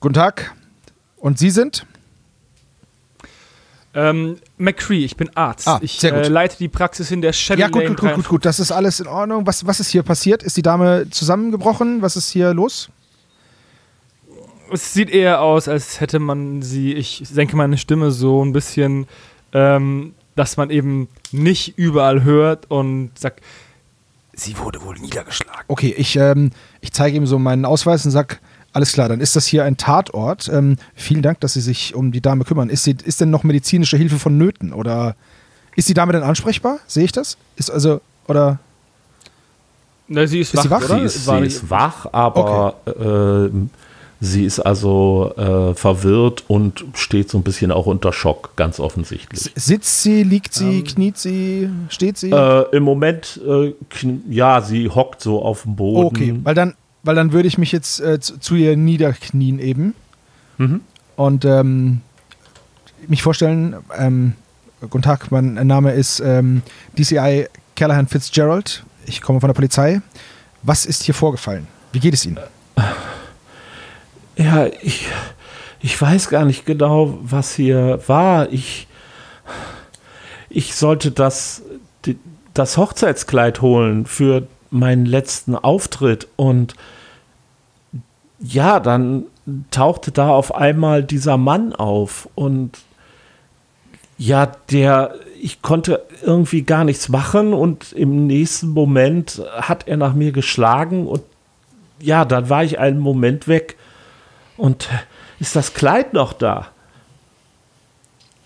Guten Tag. Und Sie sind? Ähm, McCree, ich bin Arzt. Ah, ich. Äh, leite die Praxis in der Shadow ja, gut, gut, gut, gut, 53. gut. Das ist alles in Ordnung. Was, was ist hier passiert? Ist die Dame zusammengebrochen? Was ist hier los? Es sieht eher aus, als hätte man sie, ich senke meine Stimme so ein bisschen, ähm, dass man eben nicht überall hört und sagt, sie wurde wohl niedergeschlagen. Okay, ich, ähm, ich zeige ihm so meinen Ausweis und sag: Alles klar, dann ist das hier ein Tatort. Ähm, vielen Dank, dass Sie sich um die Dame kümmern. Ist, sie, ist denn noch medizinische Hilfe vonnöten? Oder ist die Dame denn ansprechbar? Sehe ich das? Ist also, oder. Na, sie ist, Ist sie wach, wach? oder? Sie ist, sie ist wach, aber äh, sie ist also äh, verwirrt und steht so ein bisschen auch unter Schock, ganz offensichtlich. Sitzt sie, liegt sie, kniet sie, steht sie? Äh, Im Moment, äh, kn- ja, sie hockt so auf dem Boden. Okay, weil dann, weil dann würde ich mich jetzt äh, zu, zu ihr niederknien eben und ähm, mich vorstellen. Ähm, guten Tag, mein Name ist ähm, DCI Callahan Fitzgerald. Ich komme von der Polizei. Was ist hier vorgefallen? Wie geht es Ihnen? Ja, ich, ich weiß gar nicht genau, was hier war. Ich, ich sollte das, das Hochzeitskleid holen für meinen letzten Auftritt. Und ja, dann tauchte da auf einmal dieser Mann auf. Und ja, der, ich konnte irgendwie gar nichts machen. Und im nächsten Moment hat er nach mir geschlagen. Und ja, dann war ich einen Moment weg und ist das Kleid noch da?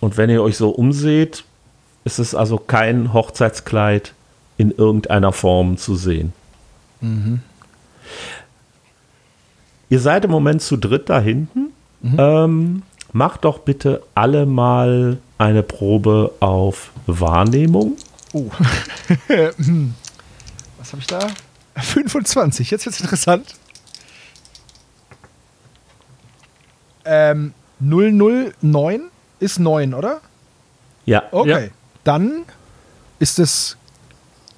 Und wenn ihr euch so umseht, ist es also kein Hochzeitskleid in irgendeiner Form zu sehen. Ihr seid im Moment zu dritt da hinten. Ähm, macht doch bitte alle mal eine Probe auf Wahrnehmung. Oh. Was habe ich da? 25, jetzt wird's interessant. Ähm, 009 ist 9, oder? Ja. Okay. Ja. Dann ist es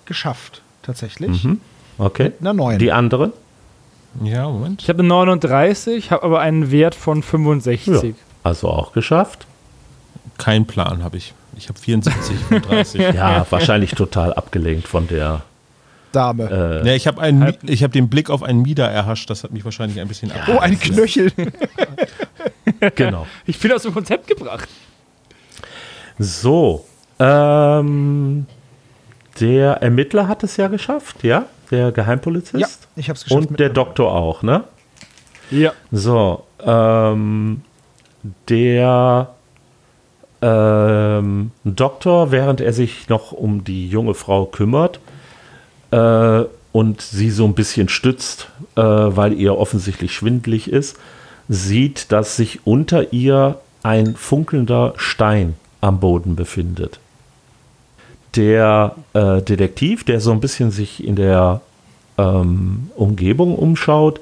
geschafft, tatsächlich. Mhm. Okay. Na, 9. Die anderen? Ja, Moment. Ich habe eine 39, habe aber einen Wert von 65. Also auch geschafft. Kein Plan habe ich. Ich habe 74 von 30. Ja, wahrscheinlich total abgelenkt von der. Dame. Äh, Ja, ich habe einen, Mi- ich habe den Blick auf einen Mieder erhascht. Das hat mich wahrscheinlich ein bisschen oh, ein Knöchel. genau. Ich bin aus dem Konzept gebracht. So. Ähm, der Ermittler hat es ja geschafft, ja? Der Geheimpolizist. ja, ich habe es geschafft. Und der Doktor auch, ne? Ja. So, ähm, der ähm, Doktor, während er sich noch um die junge Frau kümmert äh, und sie so ein bisschen stützt, äh, weil ihr offensichtlich schwindlig ist, sieht, dass sich unter ihr ein funkelnder Stein am Boden befindet. Der äh, Detektiv, der so ein bisschen sich in der ähm, Umgebung umschaut,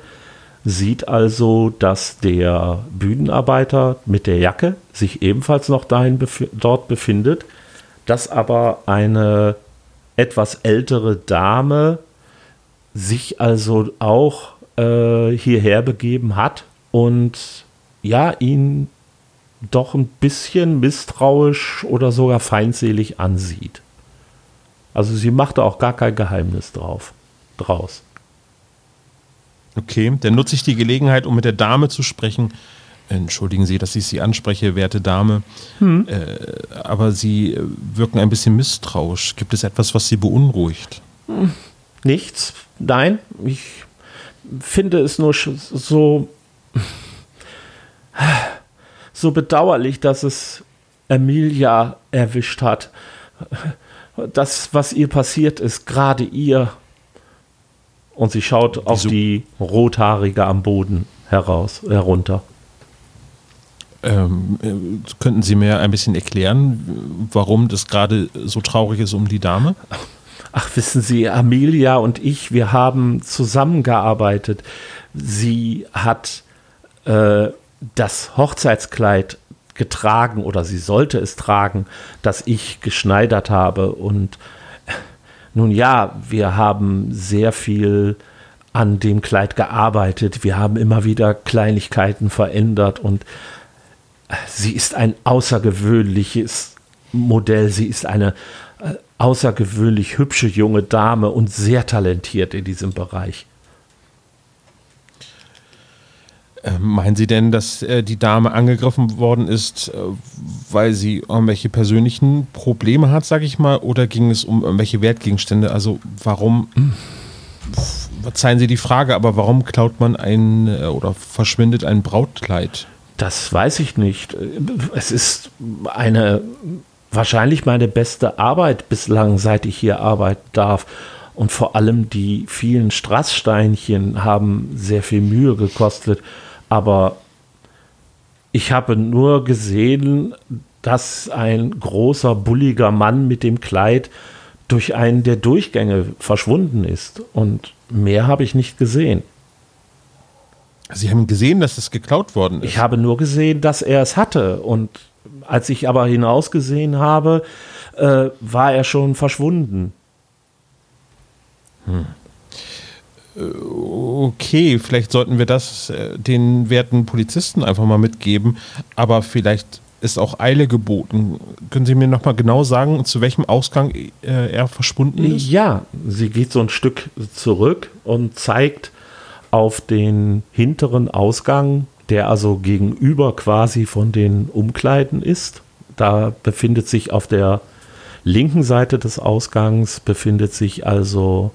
sieht also, dass der Bühnenarbeiter mit der Jacke sich ebenfalls noch dahin befi dort befindet, dass aber eine etwas ältere Dame sich also auch äh, hierher begeben hat und ja, ihn doch ein bisschen misstrauisch oder sogar feindselig ansieht. Also sie machte auch gar kein Geheimnis drauf, draus. Okay, dann nutze ich die Gelegenheit, um mit der Dame zu sprechen. Entschuldigen Sie, dass ich Sie anspreche, werte Dame, hm. äh, aber Sie wirken ein bisschen misstrauisch. Gibt es etwas, was Sie beunruhigt? Nichts. Nein, ich finde es nur so so bedauerlich, dass es Emilia erwischt hat. Das, was ihr passiert ist, gerade ihr. Und sie schaut Wieso? auf die Rothaarige am Boden heraus, herunter. Ähm, äh, könnten Sie mir ein bisschen erklären, warum das gerade so traurig ist um die Dame? Ach, wissen Sie, Amelia und ich, wir haben zusammengearbeitet. Sie hat äh, das Hochzeitskleid getragen oder sie sollte es tragen, das ich geschneidert habe. Und nun ja, wir haben sehr viel an dem Kleid gearbeitet. Wir haben immer wieder Kleinigkeiten verändert und sie ist ein außergewöhnliches Modell. Sie ist eine äh, außergewöhnlich hübsche junge Dame und sehr talentiert in diesem Bereich. Ähm, meinen Sie denn, dass äh, die Dame angegriffen worden ist, äh, weil sie irgendwelche persönlichen Probleme hat, sage ich mal, oder ging es um irgendwelche Wertgegenstände? Also warum, verzeihen Sie die Frage, aber warum klaut man ein äh, oder verschwindet ein Brautkleid? Das weiß ich nicht. Es ist eine wahrscheinlich meine beste Arbeit bislang, seit ich hier arbeiten darf. Und vor allem die vielen Strasssteinchen haben sehr viel Mühe gekostet. Aber ich habe nur gesehen, dass ein großer, bulliger Mann mit dem Kleid durch einen der Durchgänge verschwunden ist. Und mehr habe ich nicht gesehen. Sie haben gesehen, dass es geklaut worden ist? Ich habe nur gesehen, dass er es hatte. Und als ich aber hinausgesehen habe, äh, war er schon verschwunden. Hm okay, vielleicht sollten wir das äh, den werten Polizisten einfach mal mitgeben, aber vielleicht ist auch Eile geboten. Können Sie mir nochmal genau sagen, zu welchem Ausgang äh, er verschwunden ist? Ja, sie geht so ein Stück zurück und zeigt auf den hinteren Ausgang, der also gegenüber quasi von den Umkleiden ist. Da befindet sich auf der linken Seite des Ausgangs befindet sich also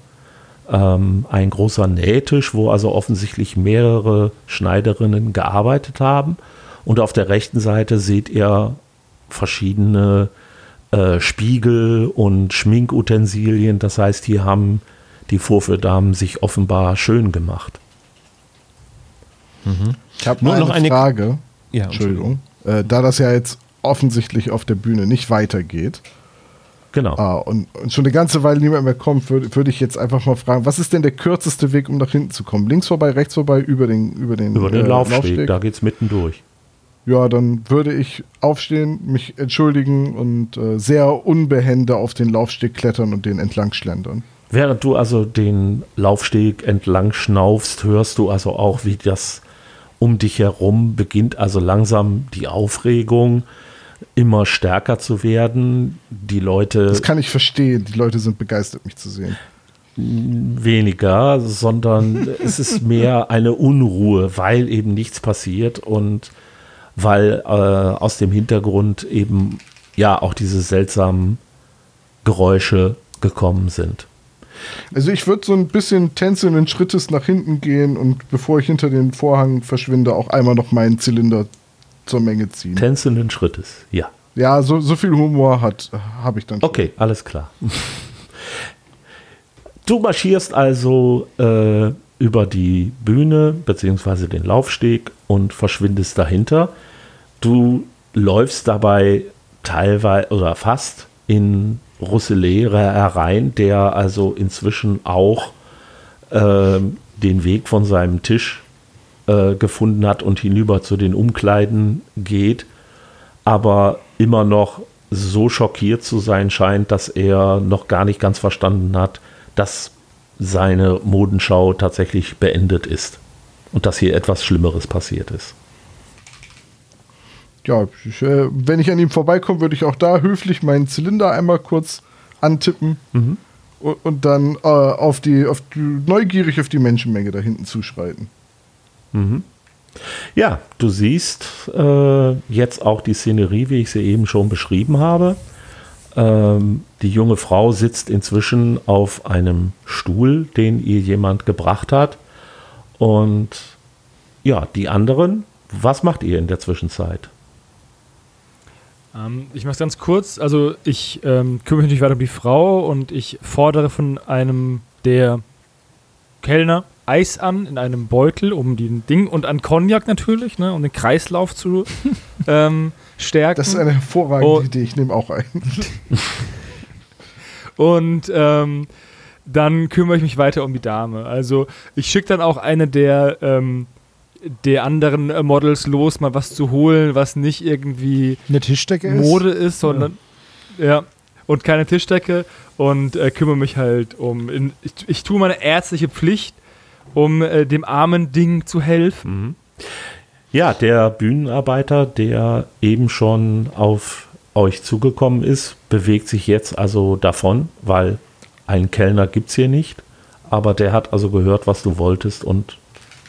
ähm, ein großer Nähtisch, wo also offensichtlich mehrere Schneiderinnen gearbeitet haben. Und auf der rechten Seite seht ihr verschiedene äh, Spiegel und Schminkutensilien. Das heißt, hier haben die Vorführdamen sich offenbar schön gemacht. Mhm. Ich habe nur noch eine Frage. Ja, Entschuldigung. Entschuldigung. Äh, da das ja jetzt offensichtlich auf der Bühne nicht weitergeht, Genau. Ah, und, und, schon eine ganze Weile niemand mehr kommt, würde würd ich jetzt einfach mal fragen, was ist denn der kürzeste Weg, um nach hinten zu kommen? Links vorbei, rechts vorbei, über den Über den, über den äh, Laufsteg, Laufsteg, da geht es mitten durch. Ja, dann würde ich aufstehen, mich entschuldigen und äh, sehr unbehende auf den Laufsteg klettern und den entlang schlendern. Während du also den Laufsteg entlang schnaufst, hörst du also auch, wie das um dich herum beginnt, also langsam die Aufregung immer stärker zu werden. Die Leute. Das kann ich verstehen. Die Leute sind begeistert, mich zu sehen. Weniger, sondern es ist mehr eine Unruhe, weil eben nichts passiert und weil äh, aus dem Hintergrund eben ja auch diese seltsamen Geräusche gekommen sind. Also ich würde so ein bisschen tänzelnden Schrittes nach hinten gehen und bevor ich hinter den Vorhang verschwinde, auch einmal noch meinen Zylinder zur Menge ziehen. Tänzelnden Schrittes, ja. Ja, so, so viel Humor hat habe ich dann schon. Okay, alles klar. Du marschierst also äh, über die Bühne bzw. den Laufsteg und verschwindest dahinter. Du läufst dabei teilweise oder fast in Russelet herein, der also inzwischen auch äh, den Weg von seinem Tisch äh, gefunden hat und hinüber zu den Umkleiden geht, aber immer noch so schockiert zu sein scheint, dass er noch gar nicht ganz verstanden hat, dass seine Modenschau tatsächlich beendet ist und dass hier etwas Schlimmeres passiert ist. Ja, ich, äh, wenn ich an ihm vorbeikomme, würde ich auch da höflich meinen Zylinder einmal kurz antippen mhm. und, und, dann äh, auf die, auf die, neugierig auf die Menschenmenge da hinten zuschreiten. Mhm. Ja, du siehst äh, jetzt auch die Szenerie, wie ich sie eben schon beschrieben habe. Ähm, die junge Frau sitzt inzwischen auf einem Stuhl, den ihr jemand gebracht hat. Und ja, die anderen, was macht ihr in der Zwischenzeit? Ähm, ich mache es ganz kurz. Also ich ähm, kümmere mich natürlich weiter um die Frau und ich fordere von einem der Kellner Eis an in einem Beutel, um den Ding und an Cognac natürlich, ne, um den Kreislauf zu ähm, stärken. Das ist eine hervorragende Oh. Idee, ich nehme auch ein. Und ähm, dann kümmere ich mich weiter um die Dame. Also ich schicke dann auch eine der, ähm, der anderen äh, Models los, mal was zu holen, was nicht irgendwie Eine Tischdecke ist. Mode ist, sondern ja. und keine Tischdecke und äh, kümmere mich halt um. In, ich, ich tue meine ärztliche Pflicht, um äh, dem armen Ding zu helfen. Ja, der Bühnenarbeiter, der eben schon auf euch zugekommen ist, bewegt sich jetzt also davon, weil einen Kellner gibt es hier nicht. Aber der hat also gehört, was du wolltest und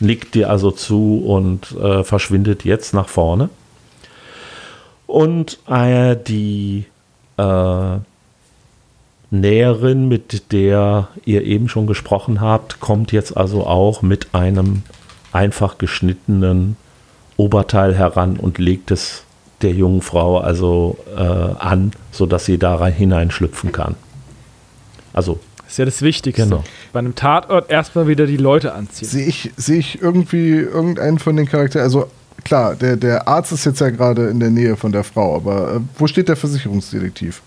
nickt dir also zu und äh, verschwindet jetzt nach vorne. Und äh, die äh, Näherin, mit der ihr eben schon gesprochen habt, kommt jetzt also auch mit einem einfach geschnittenen Oberteil heran und legt es der jungen Frau also äh, an, sodass sie da rein hineinschlüpfen kann. Also, ist ja das Wichtigste. Genau. Bei einem Tatort erstmal wieder die Leute anziehen. Sehe ich, sehe ich irgendwie irgendeinen von den Charakteren, also klar, der, der Arzt ist jetzt ja gerade in der Nähe von der Frau, aber äh, wo steht der Versicherungsdetektiv?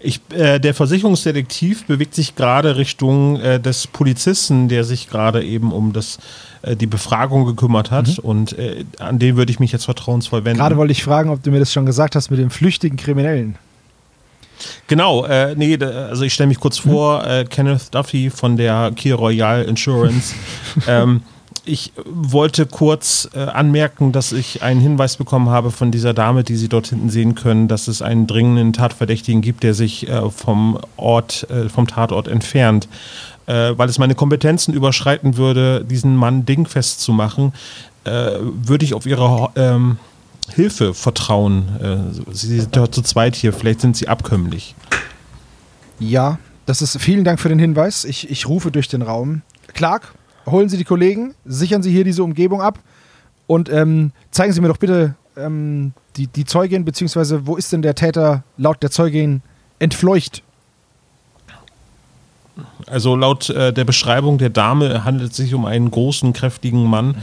Ich, äh, der Versicherungsdetektiv bewegt sich gerade Richtung äh, des Polizisten, der sich gerade eben um das, äh, die Befragung gekümmert hat. Und äh, an den würde ich mich jetzt vertrauensvoll wenden. Gerade wollte ich fragen, ob du mir das schon gesagt hast mit dem flüchtigen Kriminellen. Genau, äh, nee, also ich stelle mich kurz vor, äh, Kenneth Duffy von der Kia Royale Insurance. ähm, ich wollte kurz äh, anmerken, dass ich einen Hinweis bekommen habe von dieser Dame, die Sie dort hinten sehen können, dass es einen dringenden Tatverdächtigen gibt, der sich äh, vom Ort, äh, vom Tatort entfernt. Äh, weil es meine Kompetenzen überschreiten würde, diesen Mann dingfest zu machen, äh, würde ich auf Ihre ähm, Hilfe vertrauen. Äh, Sie sind dort zu zweit hier, vielleicht sind Sie abkömmlich. Ja, das ist vielen Dank für den Hinweis. Ich, ich rufe durch den Raum. Clark, holen Sie die Kollegen, sichern Sie hier diese Umgebung ab und ähm, zeigen Sie mir doch bitte ähm, die, die Zeugin, beziehungsweise wo ist denn der Täter laut der Zeugin entfleucht? Also laut äh, der Beschreibung der Dame handelt es sich um einen großen, kräftigen Mann,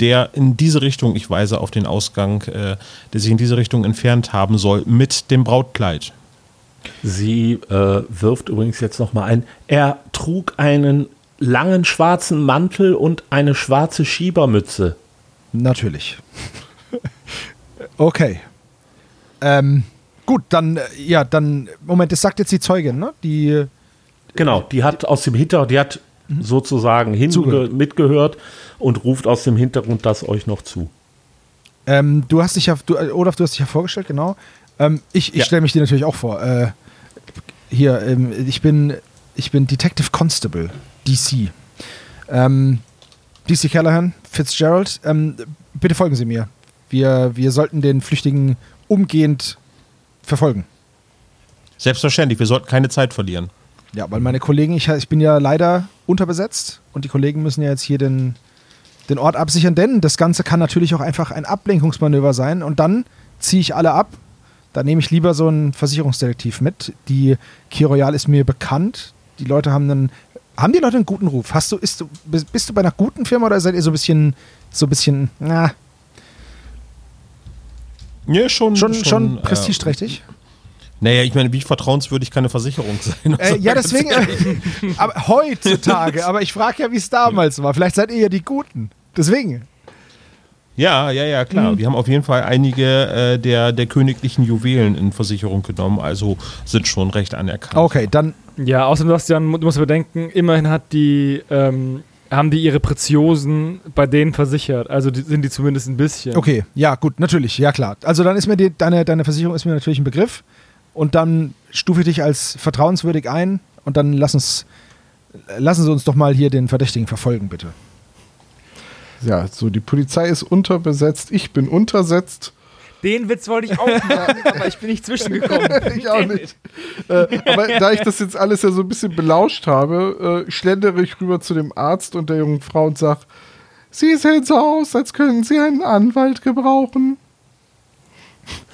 der in diese Richtung, ich weise auf den Ausgang, äh, der sich in diese Richtung entfernt haben soll, mit dem Brautkleid. sie äh, wirft übrigens jetzt nochmal ein. Er trug einen langen schwarzen Mantel und eine schwarze Schiebermütze. Natürlich. okay. Ähm, gut, dann, äh, ja, dann, Moment, das sagt jetzt die Zeugin, ne? Die, Genau, die hat aus dem Hintergrund, die hat sozusagen hinge Zugehört. mitgehört und ruft aus dem Hintergrund das euch noch zu. ähm, du hast dich ja, du, äh, Olaf, du hast dich ja vorgestellt, genau. Ähm, ich ich Ja. stelle mich dir natürlich auch vor. Äh, hier, ähm, ich bin, ich bin Detective Constable, DC. Ähm, DC Callahan, Fitzgerald, ähm, bitte folgen Sie mir. Wir, wir sollten den Flüchtigen umgehend verfolgen. Selbstverständlich, wir sollten keine Zeit verlieren. Ja, weil meine Kollegen, ich, ich bin ja leider unterbesetzt und die Kollegen müssen ja jetzt hier den, den Ort absichern, denn das Ganze kann natürlich auch einfach ein Ablenkungsmanöver sein und dann ziehe ich alle ab. Da nehme ich lieber so einen Versicherungsdetektiv mit. Die Key Royal ist mir bekannt. Die Leute haben einen. Haben die Leute einen guten Ruf? Hast du, ist du, bist du bei einer guten Firma oder seid ihr so ein bisschen, so ein bisschen, na, Ja, schon. schon, schon, äh, prestigeträchtig? Naja, ich meine, wie vertrauenswürdig kann eine Versicherung sein? Äh, Also, ja, deswegen, äh, aber heutzutage, aber ich frage ja, wie es damals war. Vielleicht seid ihr ja die Guten. Deswegen. Ja, ja, ja, klar. Mhm. Wir haben auf jeden Fall einige äh, der, der königlichen Juwelen in Versicherung genommen, also sind schon recht anerkannt. Okay, dann, Ja, außerdem, Bastian, du musst bedenken, immerhin hat die, ähm, haben die ihre Preziosen bei denen versichert. Also die, sind die zumindest ein bisschen. okay, ja, gut, natürlich, ja klar. Also dann ist mir die, deine, deine Versicherung ist mir natürlich ein Begriff und dann stufe ich dich als vertrauenswürdig ein und dann lass uns, lassen Sie uns doch mal hier den Verdächtigen verfolgen, bitte. Ja, so die Polizei ist unterbesetzt, ich bin untersetzt. Den Witz wollte ich auch machen, aber ich bin nicht zwischengekommen. ich auch nicht. Äh, aber da ich das jetzt alles ja so ein bisschen belauscht habe, äh, schlendere ich rüber zu dem Arzt und der jungen Frau und sage, Sie sehen so aus, als können Sie einen Anwalt gebrauchen.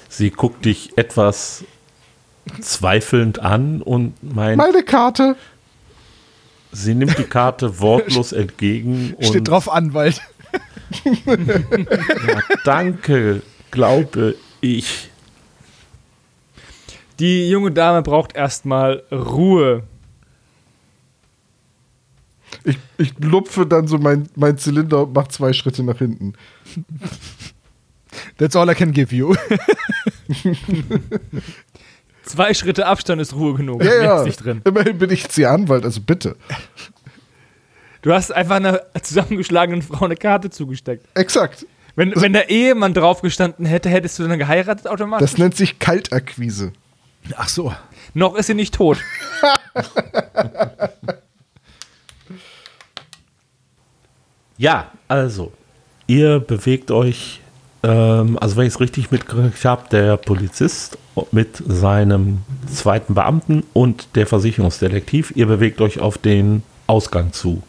Sie guckt dich etwas zweifelnd an und meint, Meine Karte. sie nimmt die Karte wortlos entgegen und Steht drauf Anwalt. Ja, danke, glaube ich. Die junge Dame braucht erstmal Ruhe. Ich, ich lupfe dann so mein, mein Zylinder und mache zwei Schritte nach hinten. That's all I can give you. Zwei Schritte Abstand ist Ruhe genug. Ja, ja. nicht drin. Immerhin bin ich Anwalt, also bitte. Du hast einfach einer zusammengeschlagenen Frau eine Karte zugesteckt. Exakt. Wenn, wenn der Ehemann drauf gestanden hätte, hättest du dann geheiratet automatisch. Das nennt sich Kaltakquise. Ach so. Noch ist sie nicht tot. Ja, also, ihr bewegt euch, ähm, also wenn ich es richtig mitgekriegt habe, der Polizist mit seinem zweiten Beamten und der Versicherungsdetektiv, ihr bewegt euch auf den Ausgang zu.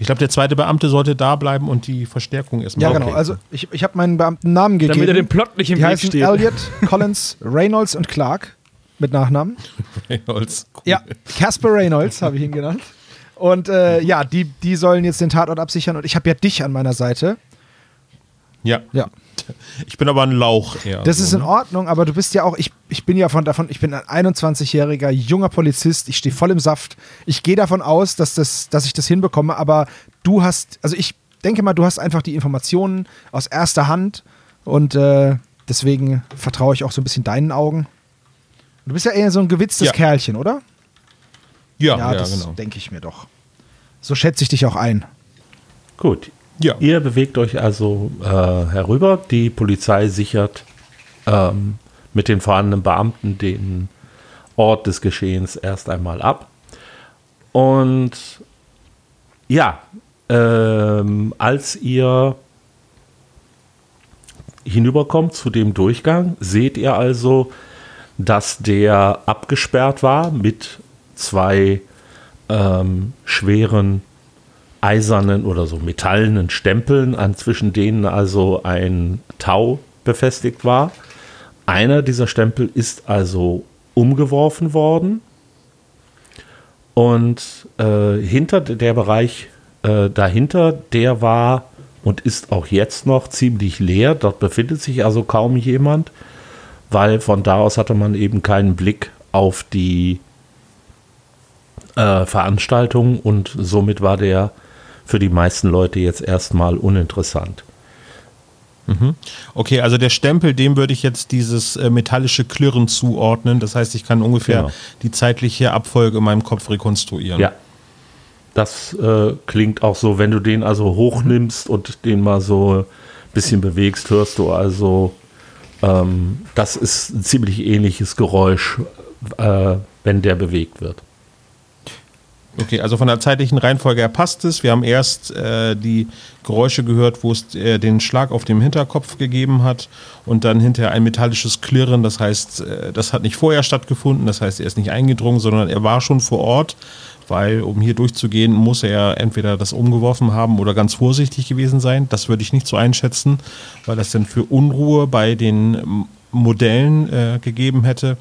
Ich glaube, der zweite Beamte sollte da bleiben und die Verstärkung erstmal. Ja, Okay. genau. Also ich, ich habe meinen Beamten Namen gegeben. Damit er dem Plot nicht im Die Weg heißen steht. Elliot, Collins, Reynolds und Clark mit Nachnamen. Reynolds. Cool. Ja, Casper Reynolds habe ich ihn genannt. Und äh, ja, die, die sollen jetzt den Tatort absichern und ich habe ja dich an meiner Seite. Ja. Ja. Ich bin aber ein Lauch eher. Das so, ist in ne? Ordnung, aber du bist ja auch, ich, ich bin ja von davon, ich bin ein 21-jähriger junger Polizist, ich stehe voll im Saft. Ich gehe davon aus, dass, das, dass ich das hinbekomme, aber du hast, also ich denke mal, du hast einfach die Informationen aus erster Hand und äh, deswegen vertraue ich auch so ein bisschen deinen Augen. Du bist ja eher so ein gewitztes Ja. Kerlchen, oder? Ja, ja, das genau. denke ich mir doch. So schätze ich dich auch ein. Gut, Ja. ihr bewegt euch also äh, herüber. Die Polizei sichert ähm, mit den vorhandenen Beamten den Ort des Geschehens erst einmal ab. Und ja, ähm, als ihr hinüberkommt zu dem Durchgang, seht ihr also, dass der abgesperrt war mit zwei ähm, schweren eisernen oder so metallenen Stempeln, an zwischen denen also ein Tau befestigt war. Einer dieser Stempel ist also umgeworfen worden und äh, hinter der Bereich äh, dahinter, der war und ist auch jetzt noch ziemlich leer. Dort befindet sich also kaum jemand, weil von da aus hatte man eben keinen Blick auf die äh, Veranstaltung und somit war der für die meisten Leute jetzt erstmal uninteressant. Okay, also der Stempel, dem würde ich jetzt dieses äh, metallische Klirren zuordnen. Das heißt, ich kann ungefähr Genau. die zeitliche Abfolge in meinem Kopf rekonstruieren. Ja. Das äh, klingt auch so, wenn du den also hochnimmst und den mal so ein bisschen bewegst, hörst du also, ähm, das ist ein ziemlich ähnliches Geräusch, äh, wenn der bewegt wird. Okay, also von der zeitlichen Reihenfolge her passt es. Wir haben erst äh, die Geräusche gehört, wo es äh, den Schlag auf dem Hinterkopf gegeben hat und dann hinterher ein metallisches Klirren. Das heißt, äh, das hat nicht vorher stattgefunden. Das heißt, er ist nicht eingedrungen, sondern er war schon vor Ort, weil um hier durchzugehen, muss er entweder das umgeworfen haben oder ganz vorsichtig gewesen sein. Das würde ich nicht so einschätzen, weil das dann für Unruhe bei den Modellen äh, gegeben hätte.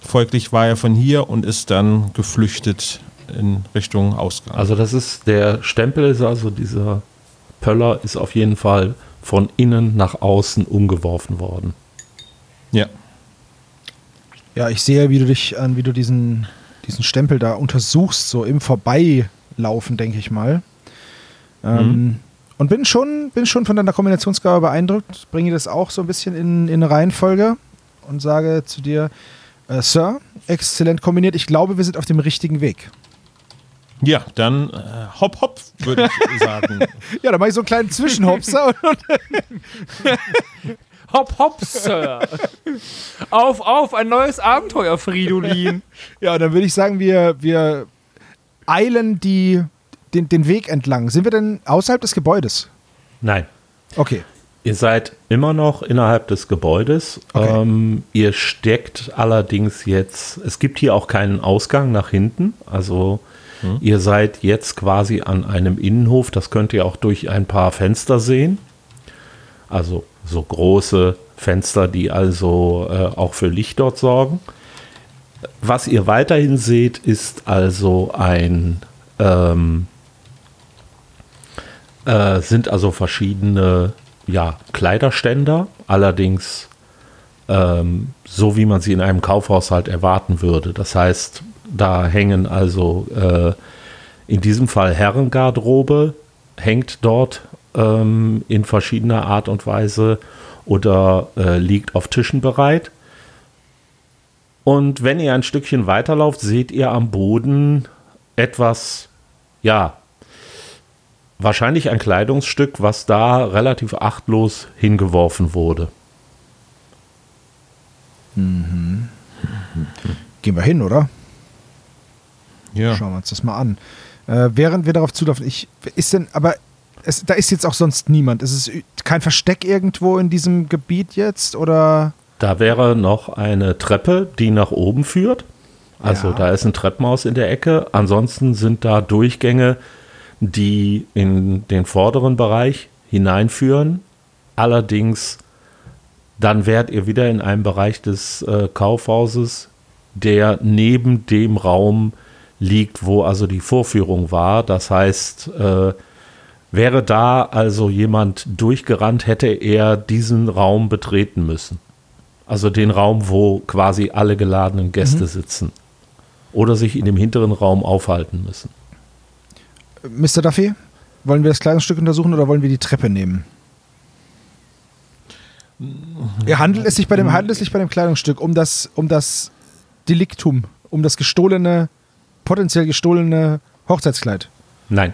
Folglich war er von hier und ist dann geflüchtet in Richtung Ausgang. Also das ist, der Stempel ist also dieser Pöller ist auf jeden Fall von innen nach außen umgeworfen worden. ja. Ja, ich sehe, wie du dich an, wie du diesen, diesen Stempel da untersuchst, so im Vorbeilaufen, denke ich mal. Ähm, Und bin schon, bin schon von deiner Kombinationsgabe beeindruckt, bringe das auch so ein bisschen in, in eine Reihenfolge und sage zu dir, äh, Sir, exzellent kombiniert, ich glaube, wir sind auf dem richtigen Weg. Ja, dann äh, hopp hopp, würde ich sagen. Ja, dann mache ich so einen kleinen Zwischenhopser und Hopp, hopp, Sir. auf, auf, ein neues Abenteuer, Fridolin. Ja, dann würde ich sagen, wir, wir eilen die, den, den Weg entlang. Sind wir denn außerhalb des Gebäudes? Nein. Okay. Ihr seid immer noch innerhalb des Gebäudes. Okay. Ähm, ihr steckt allerdings jetzt, es gibt hier auch keinen Ausgang nach hinten. Also ihr seid jetzt quasi an einem Innenhof. Das könnt ihr auch durch ein paar Fenster sehen. Also so große Fenster, die also äh, auch für Licht dort sorgen. Was ihr weiterhin seht, ist also ein ähm, äh, sind also verschiedene ja, Kleiderständer, allerdings ähm, so, wie man sie in einem Kaufhaus halt erwarten würde. Das heißt, da hängen also äh, in diesem Fall Herrengarderobe, hängt dort ähm, in verschiedener Art und Weise oder äh, liegt auf Tischen bereit. Und wenn ihr ein Stückchen weiterlauft, seht ihr am Boden etwas, ja, wahrscheinlich ein Kleidungsstück, was da relativ achtlos hingeworfen wurde. Gehen wir hin, oder? Ja. Schauen wir uns das mal an. Äh, während wir darauf zulaufen, ich, ist denn, aber es, da ist jetzt auch sonst niemand. Ist es kein Versteck irgendwo in diesem Gebiet jetzt oder? Da wäre noch eine Treppe, die nach oben führt. Also Ja. da ist ein Treppenhaus in der Ecke. Ansonsten sind da Durchgänge, die in den vorderen Bereich hineinführen. Allerdings dann wärt ihr wieder in einem Bereich des äh, Kaufhauses, der neben dem Raum liegt, wo also die Vorführung war. Das heißt, äh, wäre da also jemand durchgerannt, hätte er diesen Raum betreten müssen. Also den Raum, wo quasi alle geladenen Gäste sitzen. Oder sich in dem hinteren Raum aufhalten müssen. Mr. Duffy, wollen wir das Kleidungsstück untersuchen oder wollen wir die Treppe nehmen? Ja, handelt es sich bei dem, handelt es sich bei dem Kleidungsstück um das, um das Deliktum, um das gestohlene, potenziell gestohlene Hochzeitskleid? Nein.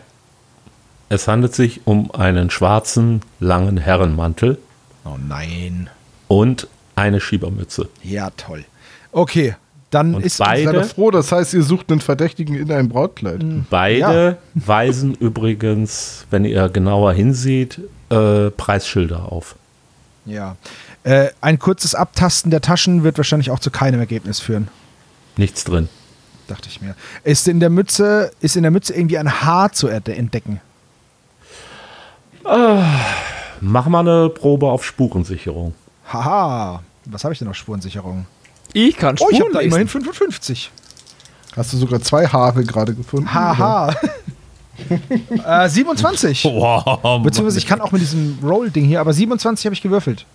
Es handelt sich um einen schwarzen, langen Herrenmantel Oh nein. und eine Schiebermütze. Ja, toll. Okay, dann Und ist beide- Seid froh, das heißt, ihr sucht einen Verdächtigen in einem Brautkleid. Beide weisen übrigens, wenn ihr genauer hinsieht, äh, Preisschilder auf. Ja. Äh, ein kurzes Abtasten der Taschen wird wahrscheinlich auch zu keinem Ergebnis führen. Nichts drin. Dachte ich mir. Ist in der Mütze, ist in der Mütze irgendwie ein Haar zu erde- entdecken? Mach mal eine Probe auf Spurensicherung. Haha. Was habe ich denn auf Spurensicherung? Ich kann Oh, Spuren ich habe da lesen. immerhin 55. Hast du sogar zwei Haare gerade gefunden? Haha. äh, 27. Wow. Beziehungsweise ich kann auch mit diesem Roll-Ding hier, aber 27 habe ich gewürfelt.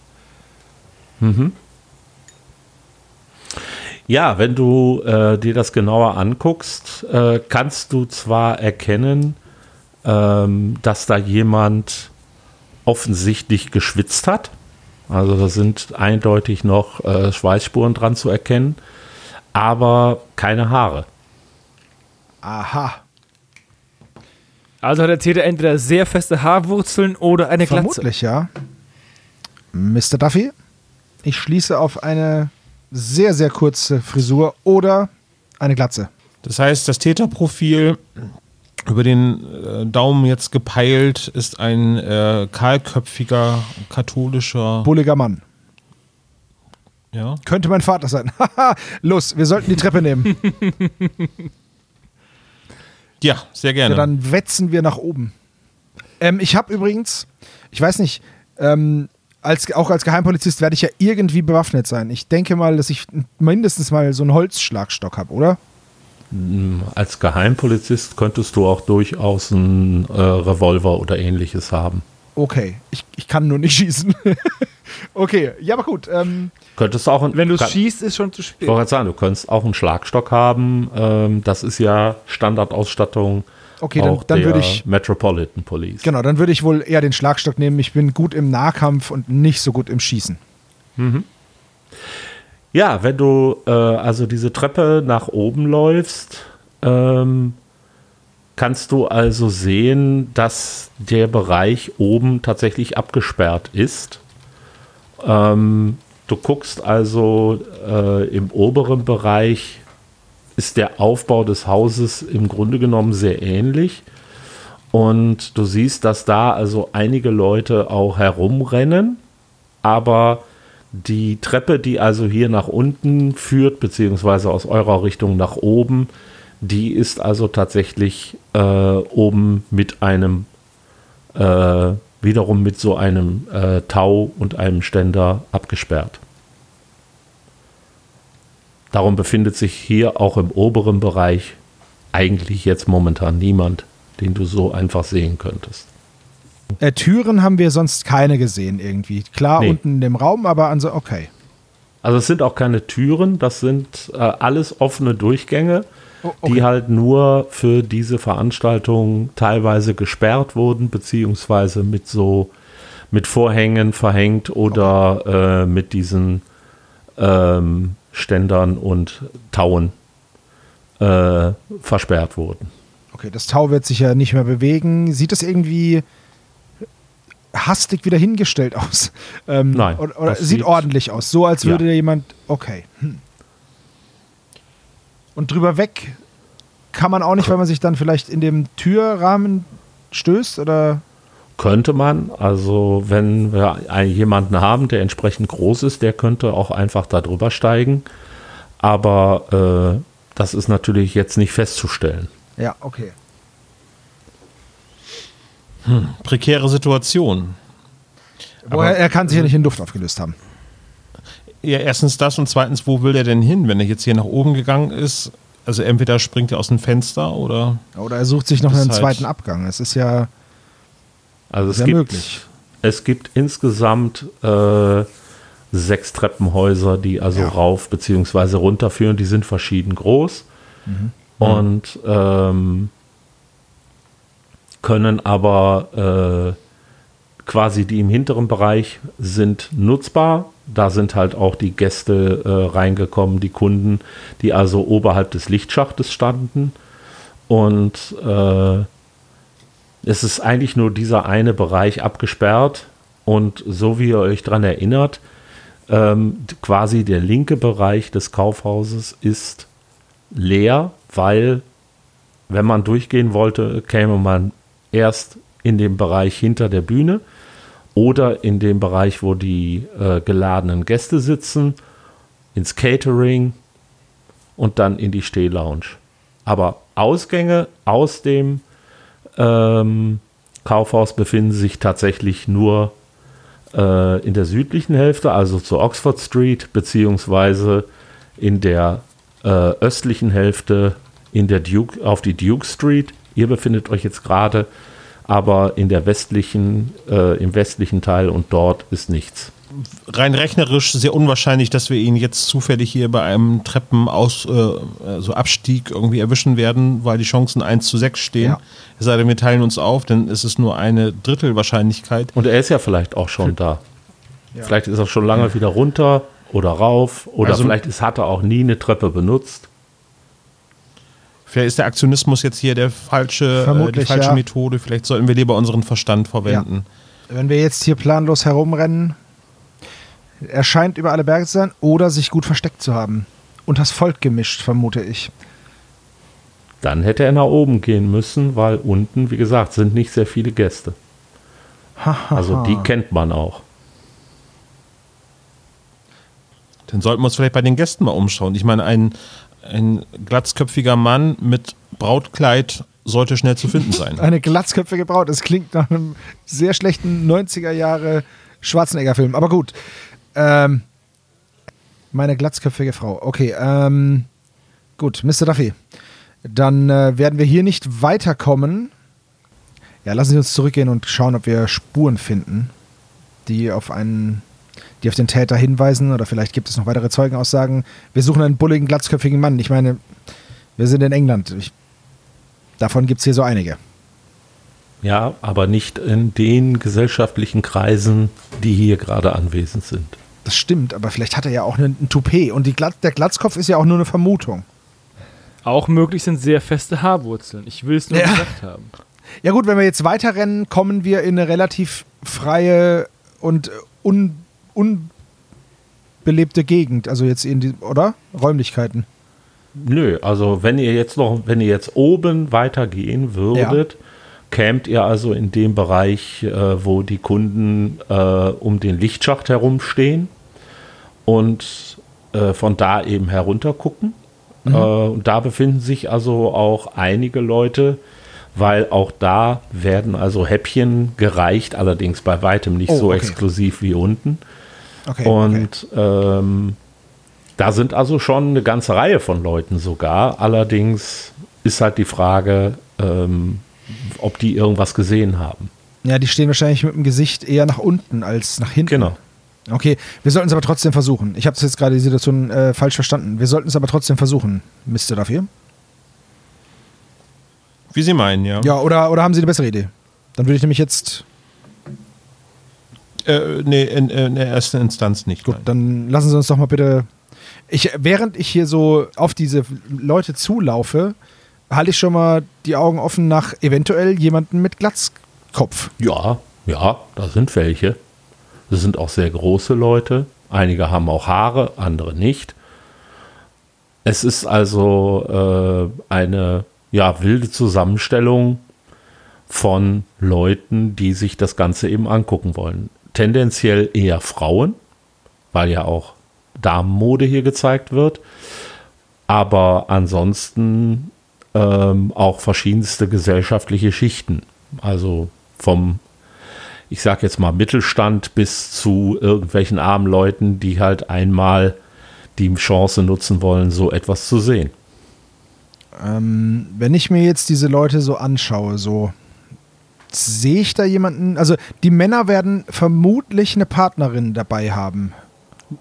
Ja, wenn du äh, dir das genauer anguckst, äh, kannst du zwar erkennen, ähm, dass da jemand offensichtlich geschwitzt hat. Also da sind eindeutig noch äh, Schweißspuren dran zu erkennen, aber keine Haare. Aha. Also hat der Täter entweder sehr feste Haarwurzeln oder eine Glatze. Vermutlich, ja. Mr. Duffy, ich schließe auf eine sehr, sehr kurze Frisur oder eine Glatze. Das heißt, das Täterprofil über den äh, Daumen jetzt gepeilt ist ein äh, kahlköpfiger katholischer. Bulliger Mann. ja. Könnte mein Vater sein. Haha, Los, wir sollten die Treppe nehmen. ja, sehr gerne. Ja, dann wetzen wir nach oben. Ähm, ich habe übrigens, ich weiß nicht, ähm, als, auch als Geheimpolizist werde ich ja irgendwie bewaffnet sein. Ich denke mal, dass ich mindestens mal so einen Holzschlagstock habe, oder? Als Geheimpolizist könntest du auch durchaus einen äh, Revolver oder ähnliches haben. Okay, ich, ich kann nur nicht schießen. okay, ja, aber gut. Ähm, Könntest auch ein, Wenn du schießt, ist schon zu Ich spät. wollte gerade sagen, du könntest auch einen Schlagstock haben. Ähm, das ist ja Standardausstattung okay, dann, dann würde ich, Metropolitan Police. genau, dann würde ich wohl eher den Schlagstock nehmen. Ich bin gut im Nahkampf und nicht so gut im Schießen. Ja, wenn du äh, also diese Treppe nach oben läufst, ähm, kannst du also sehen, dass der Bereich oben tatsächlich abgesperrt ist. Ähm, du guckst also äh, im oberen Bereich ist der Aufbau des Hauses im Grunde genommen sehr ähnlich. Und du siehst, dass da also einige Leute auch herumrennen, aber die Treppe, die also hier nach unten führt, beziehungsweise aus eurer Richtung nach oben, die ist also tatsächlich äh, oben mit einem, äh, wiederum mit so einem äh, Tau und einem Ständer abgesperrt. Darum befindet sich hier auch im oberen Bereich eigentlich jetzt momentan niemand, den du so einfach sehen könntest. Äh, Türen haben wir sonst keine gesehen irgendwie. Klar, Nee. unten in dem Raum, aber also okay. Also es sind auch keine Türen, das sind äh, alles offene Durchgänge, Oh, okay. die halt nur für diese Veranstaltung teilweise gesperrt wurden, beziehungsweise mit so mit Vorhängen verhängt oder äh, mit diesen ähm, Ständern und Tauen äh, versperrt wurden. Okay, das Tau wird sich ja nicht mehr bewegen. Sieht das irgendwie hastig wieder hingestellt aus? Ähm, Nein, Oder, oder sieht sieht- ordentlich aus. So, als Ja. würde jemand. Okay. Hm. Und drüber weg kann man auch nicht, weil man sich dann vielleicht in dem Türrahmen stößt oder. Könnte man, also wenn wir einen- jemanden haben, der entsprechend groß ist, der könnte auch einfach da drüber steigen. Aber äh, das ist natürlich jetzt nicht festzustellen. Ja, okay. Prekäre Situation. Woher, er kann sich ja nicht in Luft aufgelöst haben. Ja, erstens das und zweitens, wo will er denn hin, wenn er jetzt hier nach oben gegangen ist? Also entweder springt er aus dem Fenster oder Oder er sucht sich noch einen halt- zweiten Abgang. Es ist ja Also es sehr gibt, möglich. es gibt insgesamt äh, sechs Treppenhäuser, die also Ja. rauf bzw. runter führen. Die sind verschieden groß und ähm, können aber äh, quasi die im hinteren Bereich sind nutzbar. Da sind halt auch die Gäste äh, reingekommen, die Kunden, die also oberhalb des Lichtschachtes standen. Und äh, es ist eigentlich nur dieser eine Bereich abgesperrt. Und so wie ihr euch daran erinnert, ähm, quasi der linke Bereich des Kaufhauses ist leer, weil wenn man durchgehen wollte, käme man erst in den Bereich hinter der Bühne oder in dem Bereich, wo die äh, geladenen Gäste sitzen, ins Catering und dann in die Stehlounge. Aber Ausgänge aus dem ähm, Kaufhaus befinden sich tatsächlich nur äh, in der südlichen Hälfte, also zur Oxford Street, beziehungsweise in der äh, östlichen Hälfte in der Duke, auf die Duke Street. Ihr befindet euch jetzt gerade aber in der westlichen, äh, im westlichen Teil und dort ist nichts. Rein rechnerisch sehr unwahrscheinlich, dass wir ihn jetzt zufällig hier bei einem Treppenaus, äh, so Abstieg irgendwie erwischen werden, weil die Chancen 1 zu 6 stehen. Ja. Es sei denn, wir teilen uns auf, dann ist es nur eine Drittelwahrscheinlichkeit. Und er ist ja vielleicht auch schon da. Vielleicht ist er schon lange wieder runter oder rauf oder Also- vielleicht ist, hat er auch nie eine Treppe benutzt. Vielleicht ist der Aktionismus jetzt hier der falsche, äh, die Vermutlich, falsche ja. Methode. Vielleicht sollten wir lieber unseren Verstand verwenden. Wenn wir jetzt hier planlos herumrennen, er scheint über alle Berge zu sein oder sich gut versteckt zu haben. Und das Volk gemischt, vermute ich. Dann hätte er nach oben gehen müssen, weil unten, wie gesagt, sind nicht sehr viele Gäste. Also die kennt man auch. Dann sollten wir uns vielleicht bei den Gästen mal umschauen. Ich meine, ein, ein glatzköpfiger Mann mit Brautkleid sollte schnell zu finden sein. Eine glatzköpfige Braut. Das klingt nach einem sehr schlechten 90er Jahre Schwarzenegger-Film. Aber gut. Ähm, meine glatzköpfige Frau. Okay. Ähm, gut, Mr. Duffy. Dann äh, werden wir hier nicht weiterkommen. Ja, lassen Sie uns zurückgehen und schauen, ob wir Spuren finden, die auf einen, die auf den Täter hinweisen. Oder vielleicht gibt es noch weitere Zeugenaussagen. Wir suchen einen bulligen, glatzköpfigen Mann. Ich meine, wir sind in England. Ich, davon gibt es hier so einige. Ja, aber nicht in den gesellschaftlichen Kreisen, die hier gerade anwesend sind. Das stimmt, aber vielleicht hat er ja auch einen, einen Toupet. Und die Glatz, der Glatzkopf ist ja auch nur eine Vermutung. Auch möglich sind sehr feste Haarwurzeln. Ich will es nur Ja. gesagt haben. Ja gut, wenn wir jetzt weiterrennen, kommen wir in eine relativ freie und un, unbelebte Gegend. Also jetzt in die, oder? Räumlichkeiten. Nö, also wenn ihr jetzt noch, wenn ihr jetzt oben weitergehen würdet, kämt ihr also in dem Bereich, äh, wo die Kunden äh, um den Lichtschacht herumstehen und äh, von da eben herunter gucken. Äh, und da befinden sich also auch einige Leute, weil auch da werden also Häppchen gereicht, allerdings bei weitem nicht Oh, so okay. exklusiv wie unten. Okay, okay. Und ähm, da sind also schon eine ganze Reihe von Leuten sogar. Allerdings ist halt die Frage, ähm, ob die irgendwas gesehen haben. Ja, die stehen wahrscheinlich mit dem Gesicht eher nach unten als nach hinten. Genau. Okay, wir sollten es aber trotzdem versuchen. Ich habe jetzt gerade die Situation äh, falsch verstanden. Wir sollten es aber trotzdem versuchen. Mist ihr dafür? Wie Sie meinen, ja. Ja, oder, oder haben Sie eine bessere Idee? Dann würde ich nämlich jetzt. Äh, nee, in, in der ersten Instanz nicht. Gut, nein. dann lassen Sie uns doch mal bitte. Ich, während ich hier so auf diese Leute zulaufe, halte ich schon mal die Augen offen nach eventuell jemanden mit Glatzkopf. Ja, ja, da sind welche. Das sind auch sehr große Leute. Einige haben auch Haare, andere nicht. Es ist also äh, eine ja, wilde Zusammenstellung von Leuten, die sich das Ganze eben angucken wollen. Tendenziell eher Frauen, weil ja auch Damenmode hier gezeigt wird. Aber ansonsten ähm, auch verschiedenste gesellschaftliche Schichten. Also vom, ich sag jetzt mal, Mittelstand bis zu irgendwelchen armen Leuten, die halt einmal die Chance nutzen wollen, so etwas zu sehen. Ähm, wenn ich mir jetzt diese Leute so anschaue, so sehe ich da jemanden. Also die Männer werden vermutlich eine Partnerin dabei haben.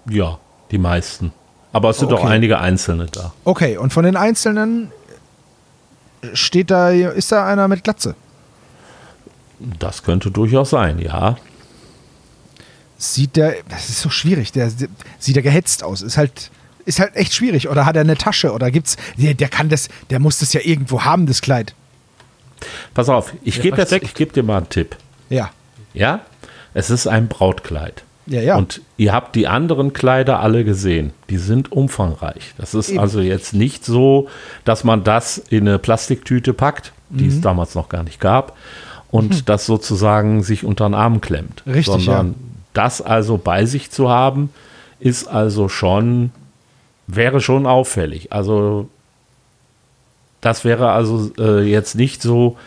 Ja, die meisten. Aber es sind Okay. auch einige Einzelne da. Okay, und von den Einzelnen steht da, ist da einer mit Glatze? Das könnte durchaus sein, ja. Sieht der, das ist so schwierig, der sieht er gehetzt aus. Ist halt, ist halt echt schwierig. Oder hat er eine Tasche? Oder gibt's, der, der kann das, der muss das ja irgendwo haben, das Kleid. Pass auf, ich gebe jetzt- versteckt. ich gebe dir mal einen Tipp. Ja. Ja, es ist ein Brautkleid. Ja, ja. Und ihr habt die anderen Kleider alle gesehen. Die sind umfangreich. Das ist Eben. also jetzt nicht so, dass man das in eine Plastiktüte packt, die Mhm. es damals noch gar nicht gab, und das sozusagen sich unter den Arm klemmt. Richtig, Sondern ja. das also bei sich zu haben, ist also schon, wäre schon auffällig. Also das wäre also äh, jetzt nicht so,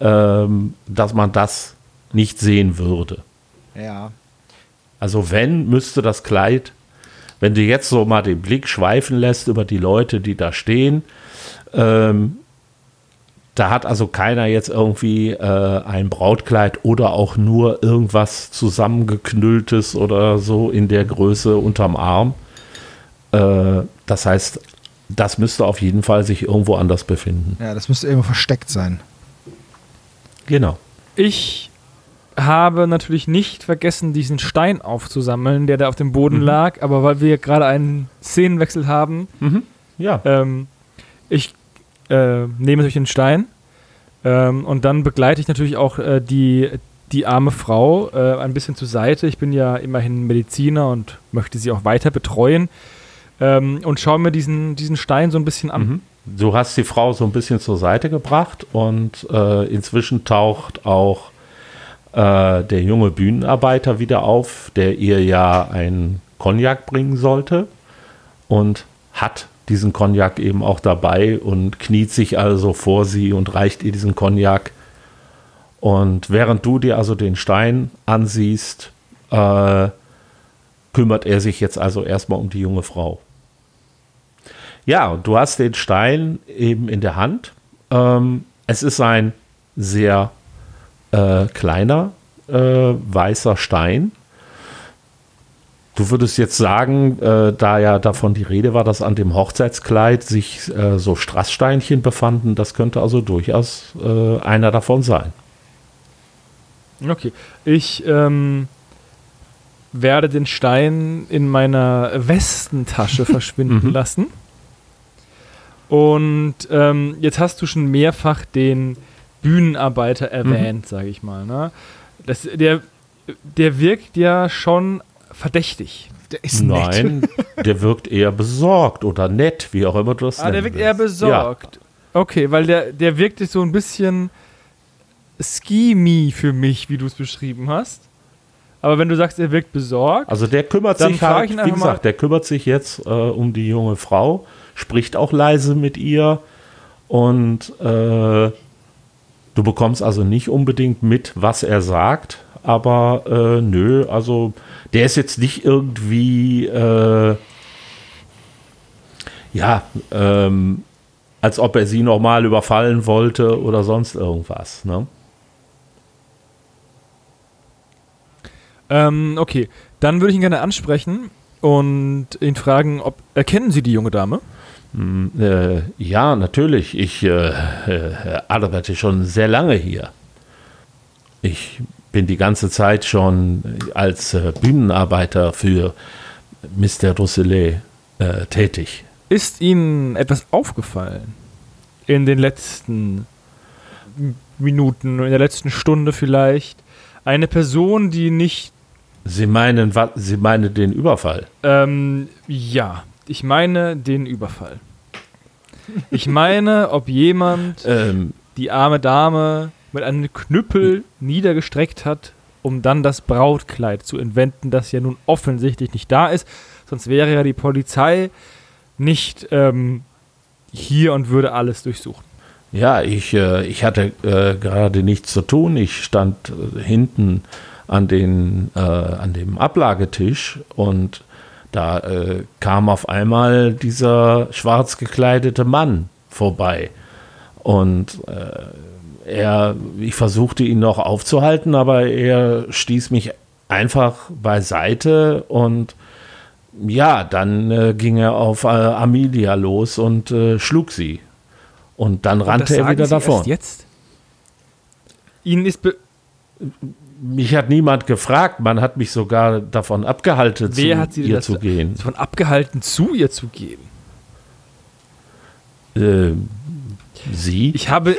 ähm, dass man das nicht sehen würde. Ja. Also wenn, müsste das Kleid, wenn du jetzt so mal den Blick schweifen lässt über die Leute, die da stehen, ähm, da hat also keiner jetzt irgendwie äh, ein Brautkleid oder auch nur irgendwas zusammengeknülltes oder so in der Größe unterm Arm. Äh, das heißt, das müsste auf jeden Fall sich irgendwo anders befinden. Ja, das müsste irgendwo versteckt sein. Genau. Ich habe natürlich nicht vergessen, diesen Stein aufzusammeln, der da auf dem Boden lag, aber weil wir gerade einen Szenenwechsel haben, Ja. ähm, ich äh, nehme natürlich den Stein ähm, und dann begleite ich natürlich auch äh, die, die arme Frau äh, ein bisschen zur Seite. Ich bin ja immerhin Mediziner und möchte sie auch weiter betreuen ähm, und schaue mir diesen, diesen Stein so ein bisschen an. Du hast die Frau so ein bisschen zur Seite gebracht und äh, inzwischen taucht auch äh, der junge Bühnenarbeiter wieder auf, der ihr ja einen Cognac bringen sollte und hat diesen Cognac eben auch dabei und kniet sich also vor sie und reicht ihr diesen Cognac. Und während du dir also den Stein ansiehst, äh, kümmert er sich jetzt also erstmal um die junge Frau. Ja, du hast den Stein eben in der Hand. Ähm, es ist ein sehr äh, kleiner äh, weißer Stein. Du würdest jetzt sagen, äh, da ja davon die Rede war, dass an dem Hochzeitskleid sich äh, so Strasssteinchen befanden, das könnte also durchaus äh, einer davon sein. Okay. Ich ähm, werde den Stein in meiner Westentasche verschwinden lassen. Und ähm, jetzt hast du schon mehrfach den Bühnenarbeiter erwähnt, sage ich mal. Ne? Das, der, der wirkt ja schon verdächtig. Der ist nett. Nein, der wirkt eher besorgt oder nett, wie auch immer du das Ah, der wirkt eher willst. besorgt. Okay, weil der, der wirkte so ein bisschen schemy für mich, wie du es beschrieben hast. Aber wenn du sagst, er wirkt besorgt, Also der kümmert Dann sich halt, ich ihn wie einfach mal- gesagt, der kümmert sich jetzt äh, um die junge Frau, spricht auch leise mit ihr und äh, du bekommst also nicht unbedingt mit, was er sagt, aber äh, nö, also der ist jetzt nicht irgendwie äh, ja, ähm, als ob er sie nochmal überfallen wollte oder sonst irgendwas. Ne? ähm, okay, dann würde ich ihn gerne ansprechen und ihn fragen, ob erkennen Sie die junge Dame? Äh, ja, natürlich. Ich äh, äh, arbeite schon sehr lange hier. Ich bin die ganze Zeit schon als äh, Bühnenarbeiter für Mr. Rousselet äh, tätig. Ist Ihnen etwas aufgefallen in den letzten Minuten, in der letzten Stunde vielleicht? Eine Person, die nicht, Sie meinen, Sie meinen den Überfall? ähm, ja, ich meine den Überfall. Ich meine, ob jemand Ähm, die arme Dame mit einem Knüppel niedergestreckt hat, um dann das Brautkleid zu entwenden, das ja nun offensichtlich nicht da ist. Sonst wäre ja die Polizei nicht ähm, hier und würde alles durchsuchen. Ja, ich, äh, ich hatte äh, gerade nichts zu tun. Ich stand äh, hinten an, den, äh, an dem Ablagetisch und da äh, kam auf einmal dieser schwarz gekleidete Mann vorbei. Und äh, er, ich versuchte ihn noch aufzuhalten, aber er stieß mich einfach beiseite und ja, dann äh, ging er auf äh, Amelia los und äh, schlug sie. Und dann Und rannte er wieder Sie davon. Erst jetzt? Ihnen ist Mich hat niemand gefragt, man hat mich sogar davon abgehalten, Wer zu hat Sie ihr zu gehen. davon abgehalten, zu ihr zu gehen. Äh, sie? Ich habe,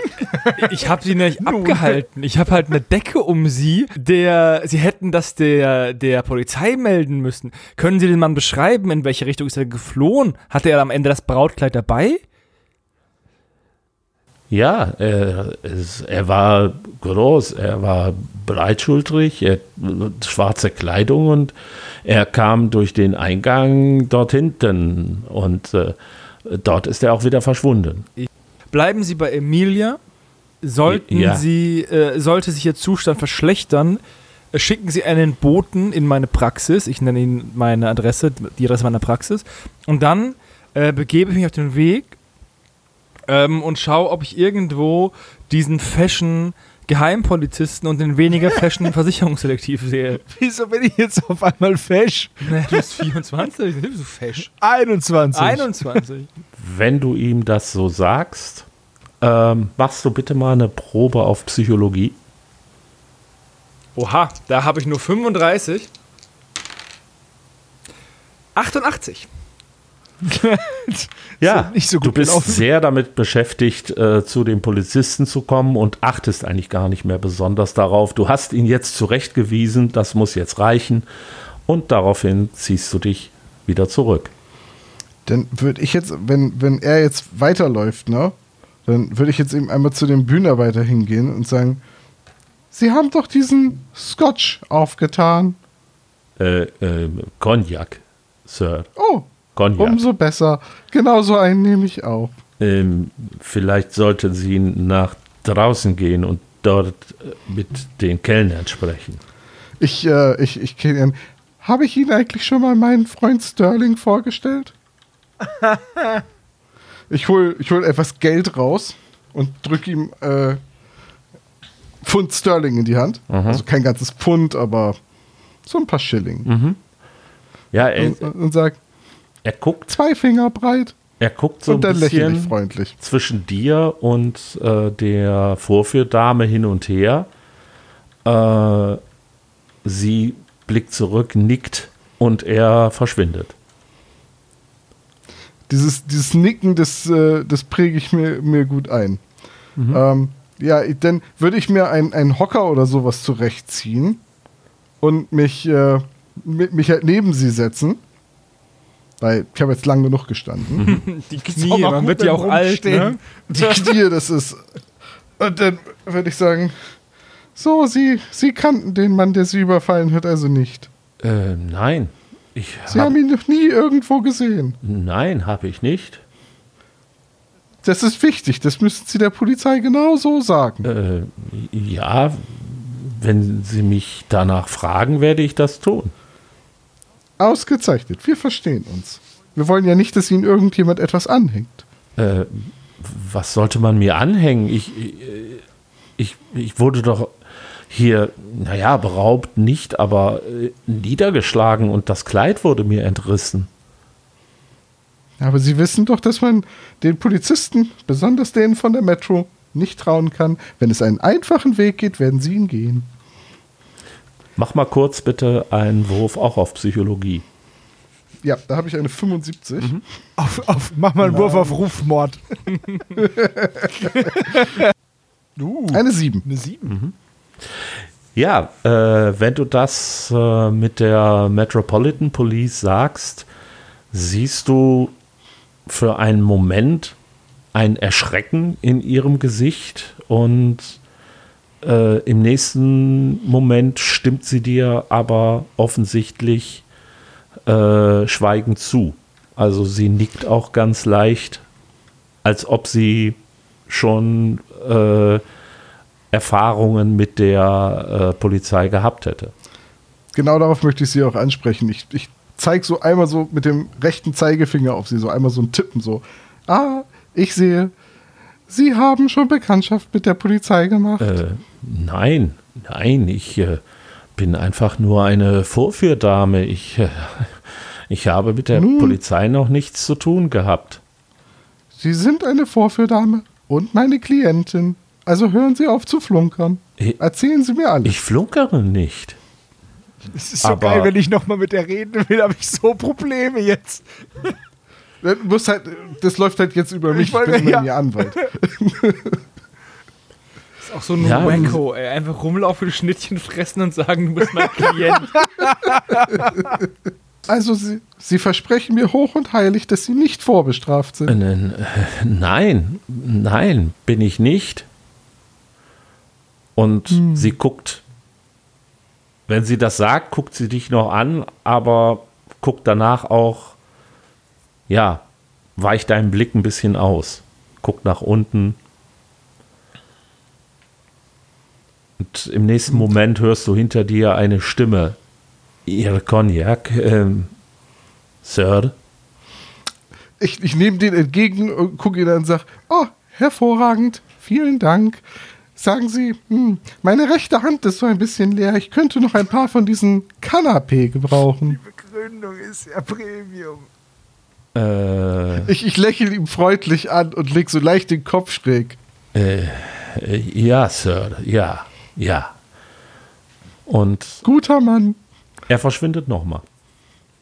ich habe sie nicht abgehalten. Ich habe halt eine Decke um sie, der, sie hätten das der, der Polizei melden müssen. Können Sie den Mann beschreiben, in welche Richtung ist er geflohen? Hatte er am Ende das Brautkleid dabei? Ja, er, es, er war groß, er war breitschultrig, er schwarze Kleidung und er kam durch den Eingang dort hinten und äh, dort ist er auch wieder verschwunden. Bleiben Sie bei Emilia. Sollten Ja. Sie, äh, sollte sich Ihr Zustand verschlechtern, äh, schicken Sie einen Boten in meine Praxis. Ich nenne Ihnen meine Adresse, die Adresse meiner Praxis. Und dann äh, begebe ich mich auf den Weg ähm, und schaue, ob ich irgendwo diesen Fashion Geheimpolizisten und den weniger Fashion Versicherungsselektiv sehe. Wieso bin ich jetzt auf einmal fesch? Du bist 24, du bist so fesch. 21. 21. Wenn du ihm das so sagst, ähm, machst du bitte mal eine Probe auf Psychologie. Oha, da habe ich nur 35. 88. Ja, nicht so gut du bist gelaufen. sehr damit beschäftigt, äh, zu den Polizisten zu kommen und achtest eigentlich gar nicht mehr besonders darauf. Du hast ihn jetzt zurechtgewiesen, das muss jetzt reichen. Und daraufhin ziehst du dich wieder zurück. Dann würde ich jetzt, wenn, wenn er jetzt weiterläuft, ne, dann würde ich jetzt eben einmal zu dem Bühnenarbeiter hingehen und sagen, Sie haben doch diesen Scotch aufgetan. Äh, äh, Cognac, Sir. Oh, Cognac. umso besser. Genauso einen nehme ich auch. Ähm, vielleicht sollten Sie nach draußen gehen und dort äh, mit den Kellnern sprechen. Ich, äh, ich, ich kenne ihn. Habe ich Ihnen eigentlich schon mal meinen Freund Sterling vorgestellt? Ich hole ich hol etwas Geld raus und drücke ihm äh, Pfund Sterling in die Hand. Also kein ganzes Pfund, aber so ein paar Schilling. Ja, er, Und, und sag, er guckt, zwei Finger breit. er guckt so ein und bisschen freundlich. zwischen dir und äh, der Vorführdame hin und her. Äh, sie blickt zurück, nickt und er verschwindet. Dieses, dieses Nicken, das, äh, das präge ich mir, mir gut ein. Ähm, ja, dann würde ich mir einen, Hocker oder sowas zurechtziehen und mich, äh, mi- mich halt neben sie setzen. Weil ich habe jetzt lang genug gestanden. Die Knie, man wird ja auch alt, ne? Die Knie, das ist. Und dann würde ich sagen: So, Sie, Sie kannten den Mann, der Sie überfallen hat, also nicht. Äh, nein. Ich Sie hab, haben ihn noch nie irgendwo gesehen. nein, habe ich nicht. Das ist wichtig, das müssen Sie der Polizei genau so sagen. Äh, ja, wenn Sie mich danach fragen, werde ich das tun. Ausgezeichnet, wir verstehen uns. Wir wollen ja nicht, dass Ihnen irgendjemand etwas anhängt. Äh, was sollte man mir anhängen? Ich, ich, ich wurde doch hier, naja, beraubt nicht, aber äh, niedergeschlagen und das Kleid wurde mir entrissen. Aber Sie wissen doch, dass man den Polizisten, besonders denen von der Metro, nicht trauen kann. Wenn es einen einfachen Weg geht, werden Sie ihn gehen. Mach mal kurz bitte einen Wurf auch auf Psychologie. Ja, da habe ich eine 75. Auf, auf, mach mal einen Wurf auf Rufmord. uh, Eine 7. eine 7. Ja, äh, wenn du das äh, mit der Metropolitan Police sagst, siehst du für einen Moment ein Erschrecken in ihrem Gesicht und äh, im nächsten Moment stimmt sie dir aber offensichtlich äh, schweigend zu. Also sie nickt auch ganz leicht, als ob sie schon äh, Erfahrungen mit der äh, Polizei gehabt hätte. Genau darauf möchte ich Sie auch ansprechen. Ich, ich zeige so einmal so mit dem rechten Zeigefinger auf Sie, so einmal so ein Tippen, so. Ah, ich sehe, Sie haben schon Bekanntschaft mit der Polizei gemacht. Äh, nein, nein, ich äh, bin einfach nur eine Vorführdame. Ich, äh, ich habe mit der Nun. Polizei noch nichts zu tun gehabt. Sie sind eine Vorführdame und meine Klientin. Also hören Sie auf zu flunkern. Ich- Erzählen Sie mir alles. Ich flunkere nicht. Es ist so Aber- geil, wenn ich nochmal mit der reden will, habe ich so Probleme jetzt. Das, muss halt, das läuft halt jetzt über mich. Ich Ich, bin ja. Ihr Anwalt. Ist auch so ein Ja, Wacko, ey. Einfach rumlaufen, Schnittchen fressen und sagen, du bist mein Klient. Also Sie, Sie versprechen mir hoch und heilig, dass Sie nicht vorbestraft sind. Äh, äh, Nein, nein, bin ich nicht. Und sie guckt, wenn sie das sagt, guckt sie dich noch an, aber guckt danach auch, ja, weicht deinen Blick ein bisschen aus. Guckt nach unten. Und im nächsten Moment hörst du hinter dir eine Stimme. Ihre Cognac, ähm, Sir. Ich, ich nehme den entgegen und gucke ihn an und sage, oh, hervorragend, vielen Dank. Sagen Sie, hm, meine rechte Hand ist so ein bisschen leer. Ich könnte noch ein paar von diesen Kanapé gebrauchen. Begründung ist ja Premium. Äh, Ich, ich lächle ihm freundlich an und leg so leicht den Kopf schräg. Äh, ja, Sir, ja, ja. Und Guter Mann. er verschwindet nochmal.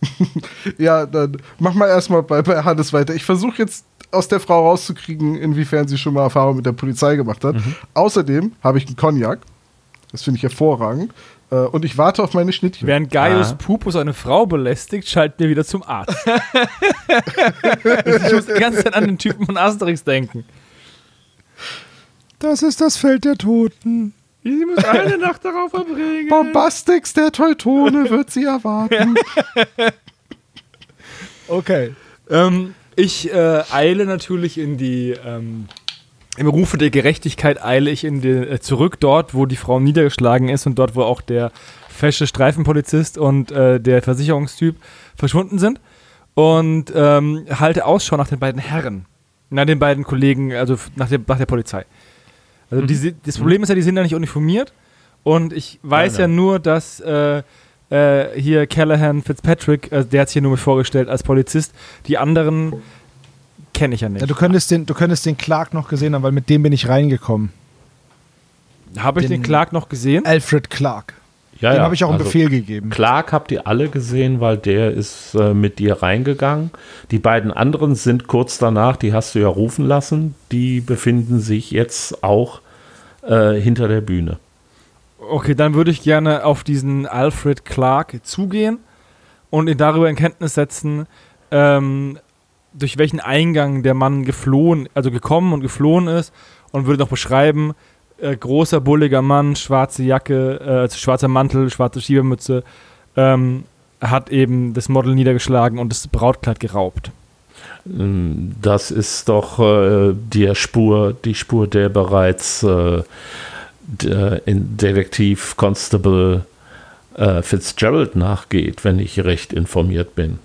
Ja, dann mach mal erstmal bei, bei Hannes weiter. Ich versuche jetzt aus der Frau rauszukriegen, inwiefern sie schon mal Erfahrung mit der Polizei gemacht hat. Außerdem habe ich einen Cognac. Das finde ich hervorragend. Äh, Und ich warte auf meine Schnittchen. Während Gaius Ah. Pupus eine Frau belästigt, schalten wir wieder zum Arzt. ich muss die ganze Zeit an den Typen von Asterix denken. Das ist das Feld der Toten. Sie muss eine Nacht darauf verbringen. Bombastix der Teutone wird sie erwarten. Okay. Ähm, ich äh, eile natürlich in die, ähm, im Rufe der Gerechtigkeit eile ich in die, äh, zurück dort, wo die Frau niedergeschlagen ist und dort, wo auch der fesche Streifenpolizist und äh, der Versicherungstyp verschwunden sind und ähm, halte Ausschau nach den beiden Herren, nach den beiden Kollegen, also nach der, nach der Polizei. Also die, si- das Problem ist ja, die sind ja nicht uniformiert und ich weiß ja nein. nur, dass äh, äh, hier Callahan Fitzpatrick, äh, der hat sich hier nur mit vorgestellt als Polizist. Die anderen kenne ich ja nicht. Ja, du, könntest den, du könntest den Clark noch gesehen haben, weil mit dem bin ich reingekommen. Habe ich den, den- Clark noch gesehen? Alfred Clark. Ja, Dem ja, habe ich auch einen also Befehl gegeben. Clark habt ihr alle gesehen, weil der ist äh, mit dir reingegangen. Die beiden anderen sind kurz danach, die hast du ja rufen lassen, die befinden sich jetzt auch äh, hinter der Bühne. Okay, dann würde ich gerne auf diesen Alfred Clark zugehen und ihn darüber in Kenntnis setzen, ähm, durch welchen Eingang der Mann geflohen, also gekommen und geflohen ist und würde noch beschreiben, Äh, großer, bulliger Mann, schwarze Jacke, äh, also schwarzer Mantel, schwarze Schiebermütze, ähm, hat eben das Model niedergeschlagen und das Brautkleid geraubt. Ähm, Das ist doch äh, die Spur, die Spur, der bereits äh, Detektiv Constable äh, Fitzgerald nachgeht, wenn ich recht informiert bin.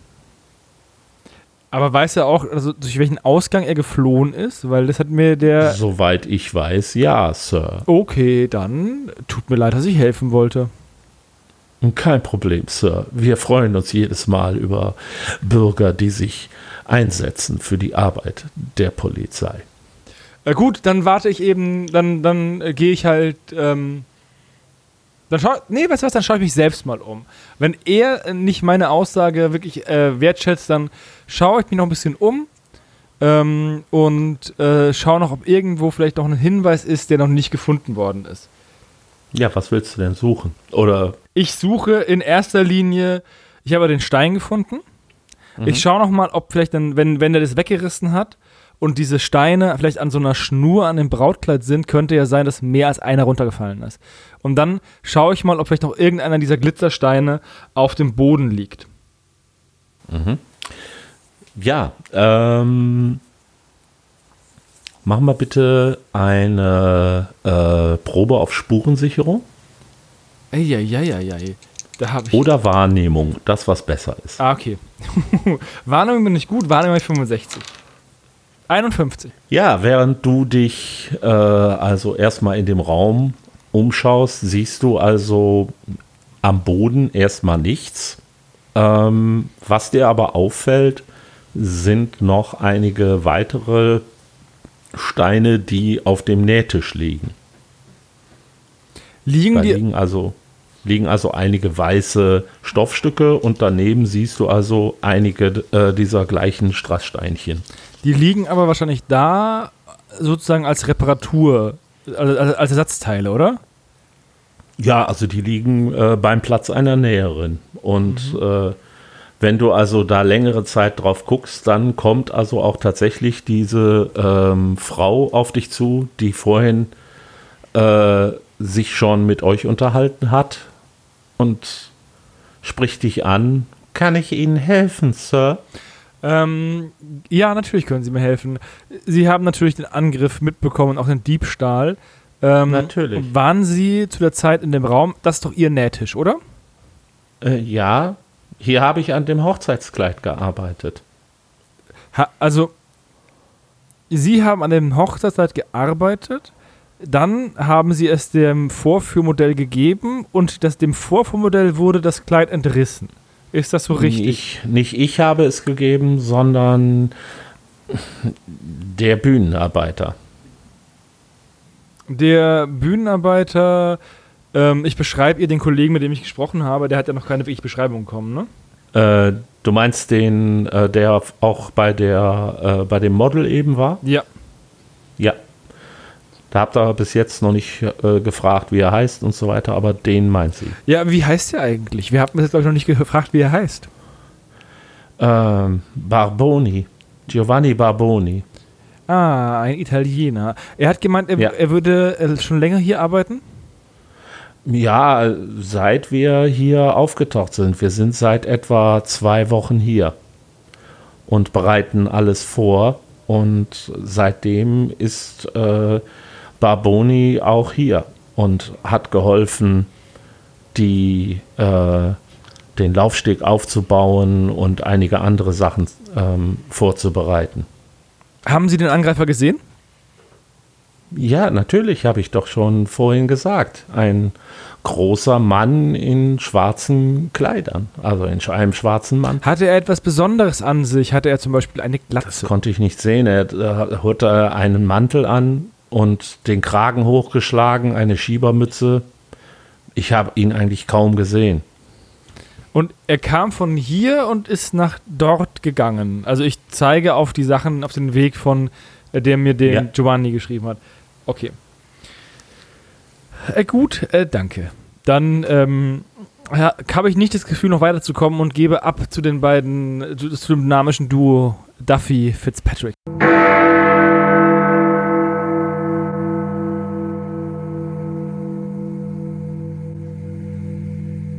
Aber weiß er auch, also durch welchen Ausgang er geflohen ist? Weil das hat mir der. Soweit ich weiß, ja, Sir. Okay, dann tut mir leid, dass ich helfen wollte. Kein Problem, Sir. Wir freuen uns jedes Mal über Bürger, die sich einsetzen für die Arbeit der Polizei. Äh, gut, dann warte ich eben, dann, dann äh, gehe ich halt. Ähm, dann schau, nee, weißt du was, dann schaue ich mich selbst mal um. Wenn er äh, nicht meine Aussage wirklich äh, wertschätzt, dann schaue ich mich noch ein bisschen um ähm, und äh, schaue noch, ob irgendwo vielleicht noch ein Hinweis ist, der noch nicht gefunden worden ist. Ja, was willst du denn suchen? Oder Ich suche in erster Linie, ich habe den Stein gefunden. Ich schaue noch mal, ob vielleicht dann, wenn, wenn er das weggerissen hat und diese Steine vielleicht an so einer Schnur an dem Brautkleid sind, könnte ja sein, dass mehr als einer runtergefallen ist. Und dann schaue ich mal, ob vielleicht noch irgendeiner dieser Glitzersteine auf dem Boden liegt. ja, ähm, machen wir bitte eine äh, Probe auf Spurensicherung Eieieiei. Da habe ich. oder Wahrnehmung, das was besser ist. Ah, okay. Wahrnehmung bin ich gut, Wahrnehmung ich 65. 51. Ja, während du dich äh, also erstmal in dem Raum umschaust, siehst du also am Boden erstmal nichts. Ähm, was dir aber auffällt, sind noch einige weitere Steine, die auf dem Nähtisch liegen. Liegen Da die. liegen also, liegen also einige weiße Stoffstücke und daneben siehst du also einige äh, dieser gleichen Strasssteinchen. Die liegen aber wahrscheinlich da sozusagen als Reparatur, also als, Ersatzteile, oder? Ja, also die liegen äh, beim Platz einer Näherin. Und äh, wenn du also da längere Zeit drauf guckst, dann kommt also auch tatsächlich diese ähm, Frau auf dich zu, die vorhin äh, sich schon mit euch unterhalten hat und spricht dich an. Kann ich Ihnen helfen, Sir? Ähm, ja, natürlich können Sie mir helfen. Sie haben natürlich den Angriff mitbekommen, auch den Diebstahl. Ähm, Natürlich. Waren Sie zu der Zeit in dem Raum? Das ist doch Ihr Nähtisch, oder? Äh, ja, hier habe ich an dem Hochzeitskleid gearbeitet. Ha also, Sie haben an dem Hochzeitskleid gearbeitet, dann haben Sie es dem Vorführmodell gegeben und das, dem Vorführmodell wurde das Kleid entrissen. Ist das so richtig? Ich, nicht ich habe es gegeben, sondern der Bühnenarbeiter. Der Bühnenarbeiter, ähm, ich beschreibe ihr den Kollegen, mit dem ich gesprochen habe, der hat ja noch keine wirkliche Beschreibung bekommen, ne? Äh, du meinst den, äh, der auch bei der äh, bei dem Model eben war? Ja. Da habt ihr bis jetzt noch nicht äh, gefragt, wie er heißt und so weiter, aber den meint sie. Ja, wie heißt der eigentlich? Wir haben jetzt, glaube ich, noch nicht gefragt, wie er heißt. Ähm, Barboni. Giovanni Barboni. Ah, ein Italiener. Er hat gemeint, er, Ja. er würde äh, schon länger hier arbeiten? Ja, seit wir hier aufgetaucht sind. Wir sind seit etwa zwei Wochen hier und bereiten alles vor. Und seitdem ist äh, Barboni auch hier und hat geholfen, die, äh, den Laufsteg aufzubauen und einige andere Sachen ähm, vorzubereiten. Haben Sie den Angreifer gesehen? Ja, natürlich, habe ich doch schon vorhin gesagt. Ein großer Mann in schwarzen Kleidern, also in einem schwarzen Mann. Hatte er etwas Besonderes an sich? Hatte er zum Beispiel eine Das Glatze? konnte ich nicht sehen. Er äh, hatte einen Mantel an und den Kragen hochgeschlagen, eine Schiebermütze. Ich habe ihn eigentlich kaum gesehen. Und er kam von hier und ist nach dort gegangen. Also ich zeige auf die Sachen, auf den Weg von, äh, der mir den Ja. Giovanni geschrieben hat. Okay. Äh, gut, äh, danke. Dann ähm, habe ich nicht das Gefühl, noch weiterzukommen und gebe ab zu den beiden, äh, zu, zu dem dynamischen Duo Duffy Fitzpatrick.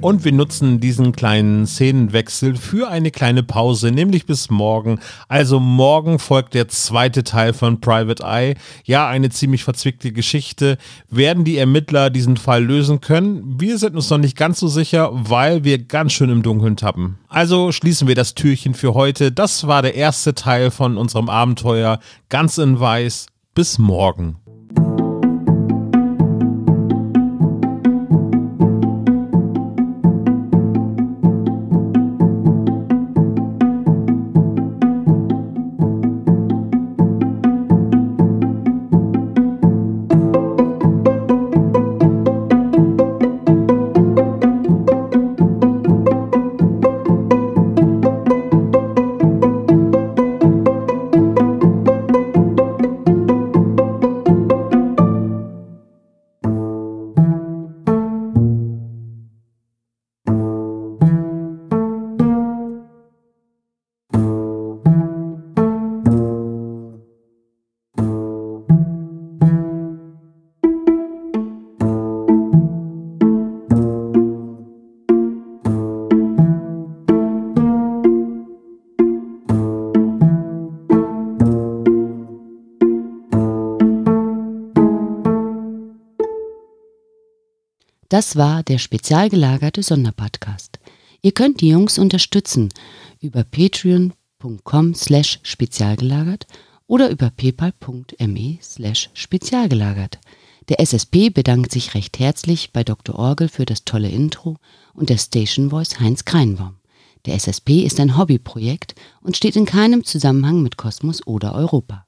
Und wir nutzen diesen kleinen Szenenwechsel für eine kleine Pause, nämlich bis morgen. Also morgen folgt der zweite Teil von Private Eye. Ja, eine ziemlich verzwickte Geschichte. Werden die Ermittler diesen Fall lösen können? Wir sind uns noch nicht ganz so sicher, weil wir ganz schön im Dunkeln tappen. Also schließen wir das Türchen für heute. Das war der erste Teil von unserem Abenteuer. Ganz in weiß. Bis morgen. Das war der spezial gelagerte Sonderpodcast. Ihr könnt die Jungs unterstützen über patreon.com slash spezialgelagert oder über paypal.me slash spezialgelagert. Der SSP bedankt sich recht herzlich bei Dr. Orgel für das tolle Intro und der Station Voice Heinz Kreinbaum. Der SSP ist ein Hobbyprojekt und steht in keinem Zusammenhang mit Kosmos oder Europa.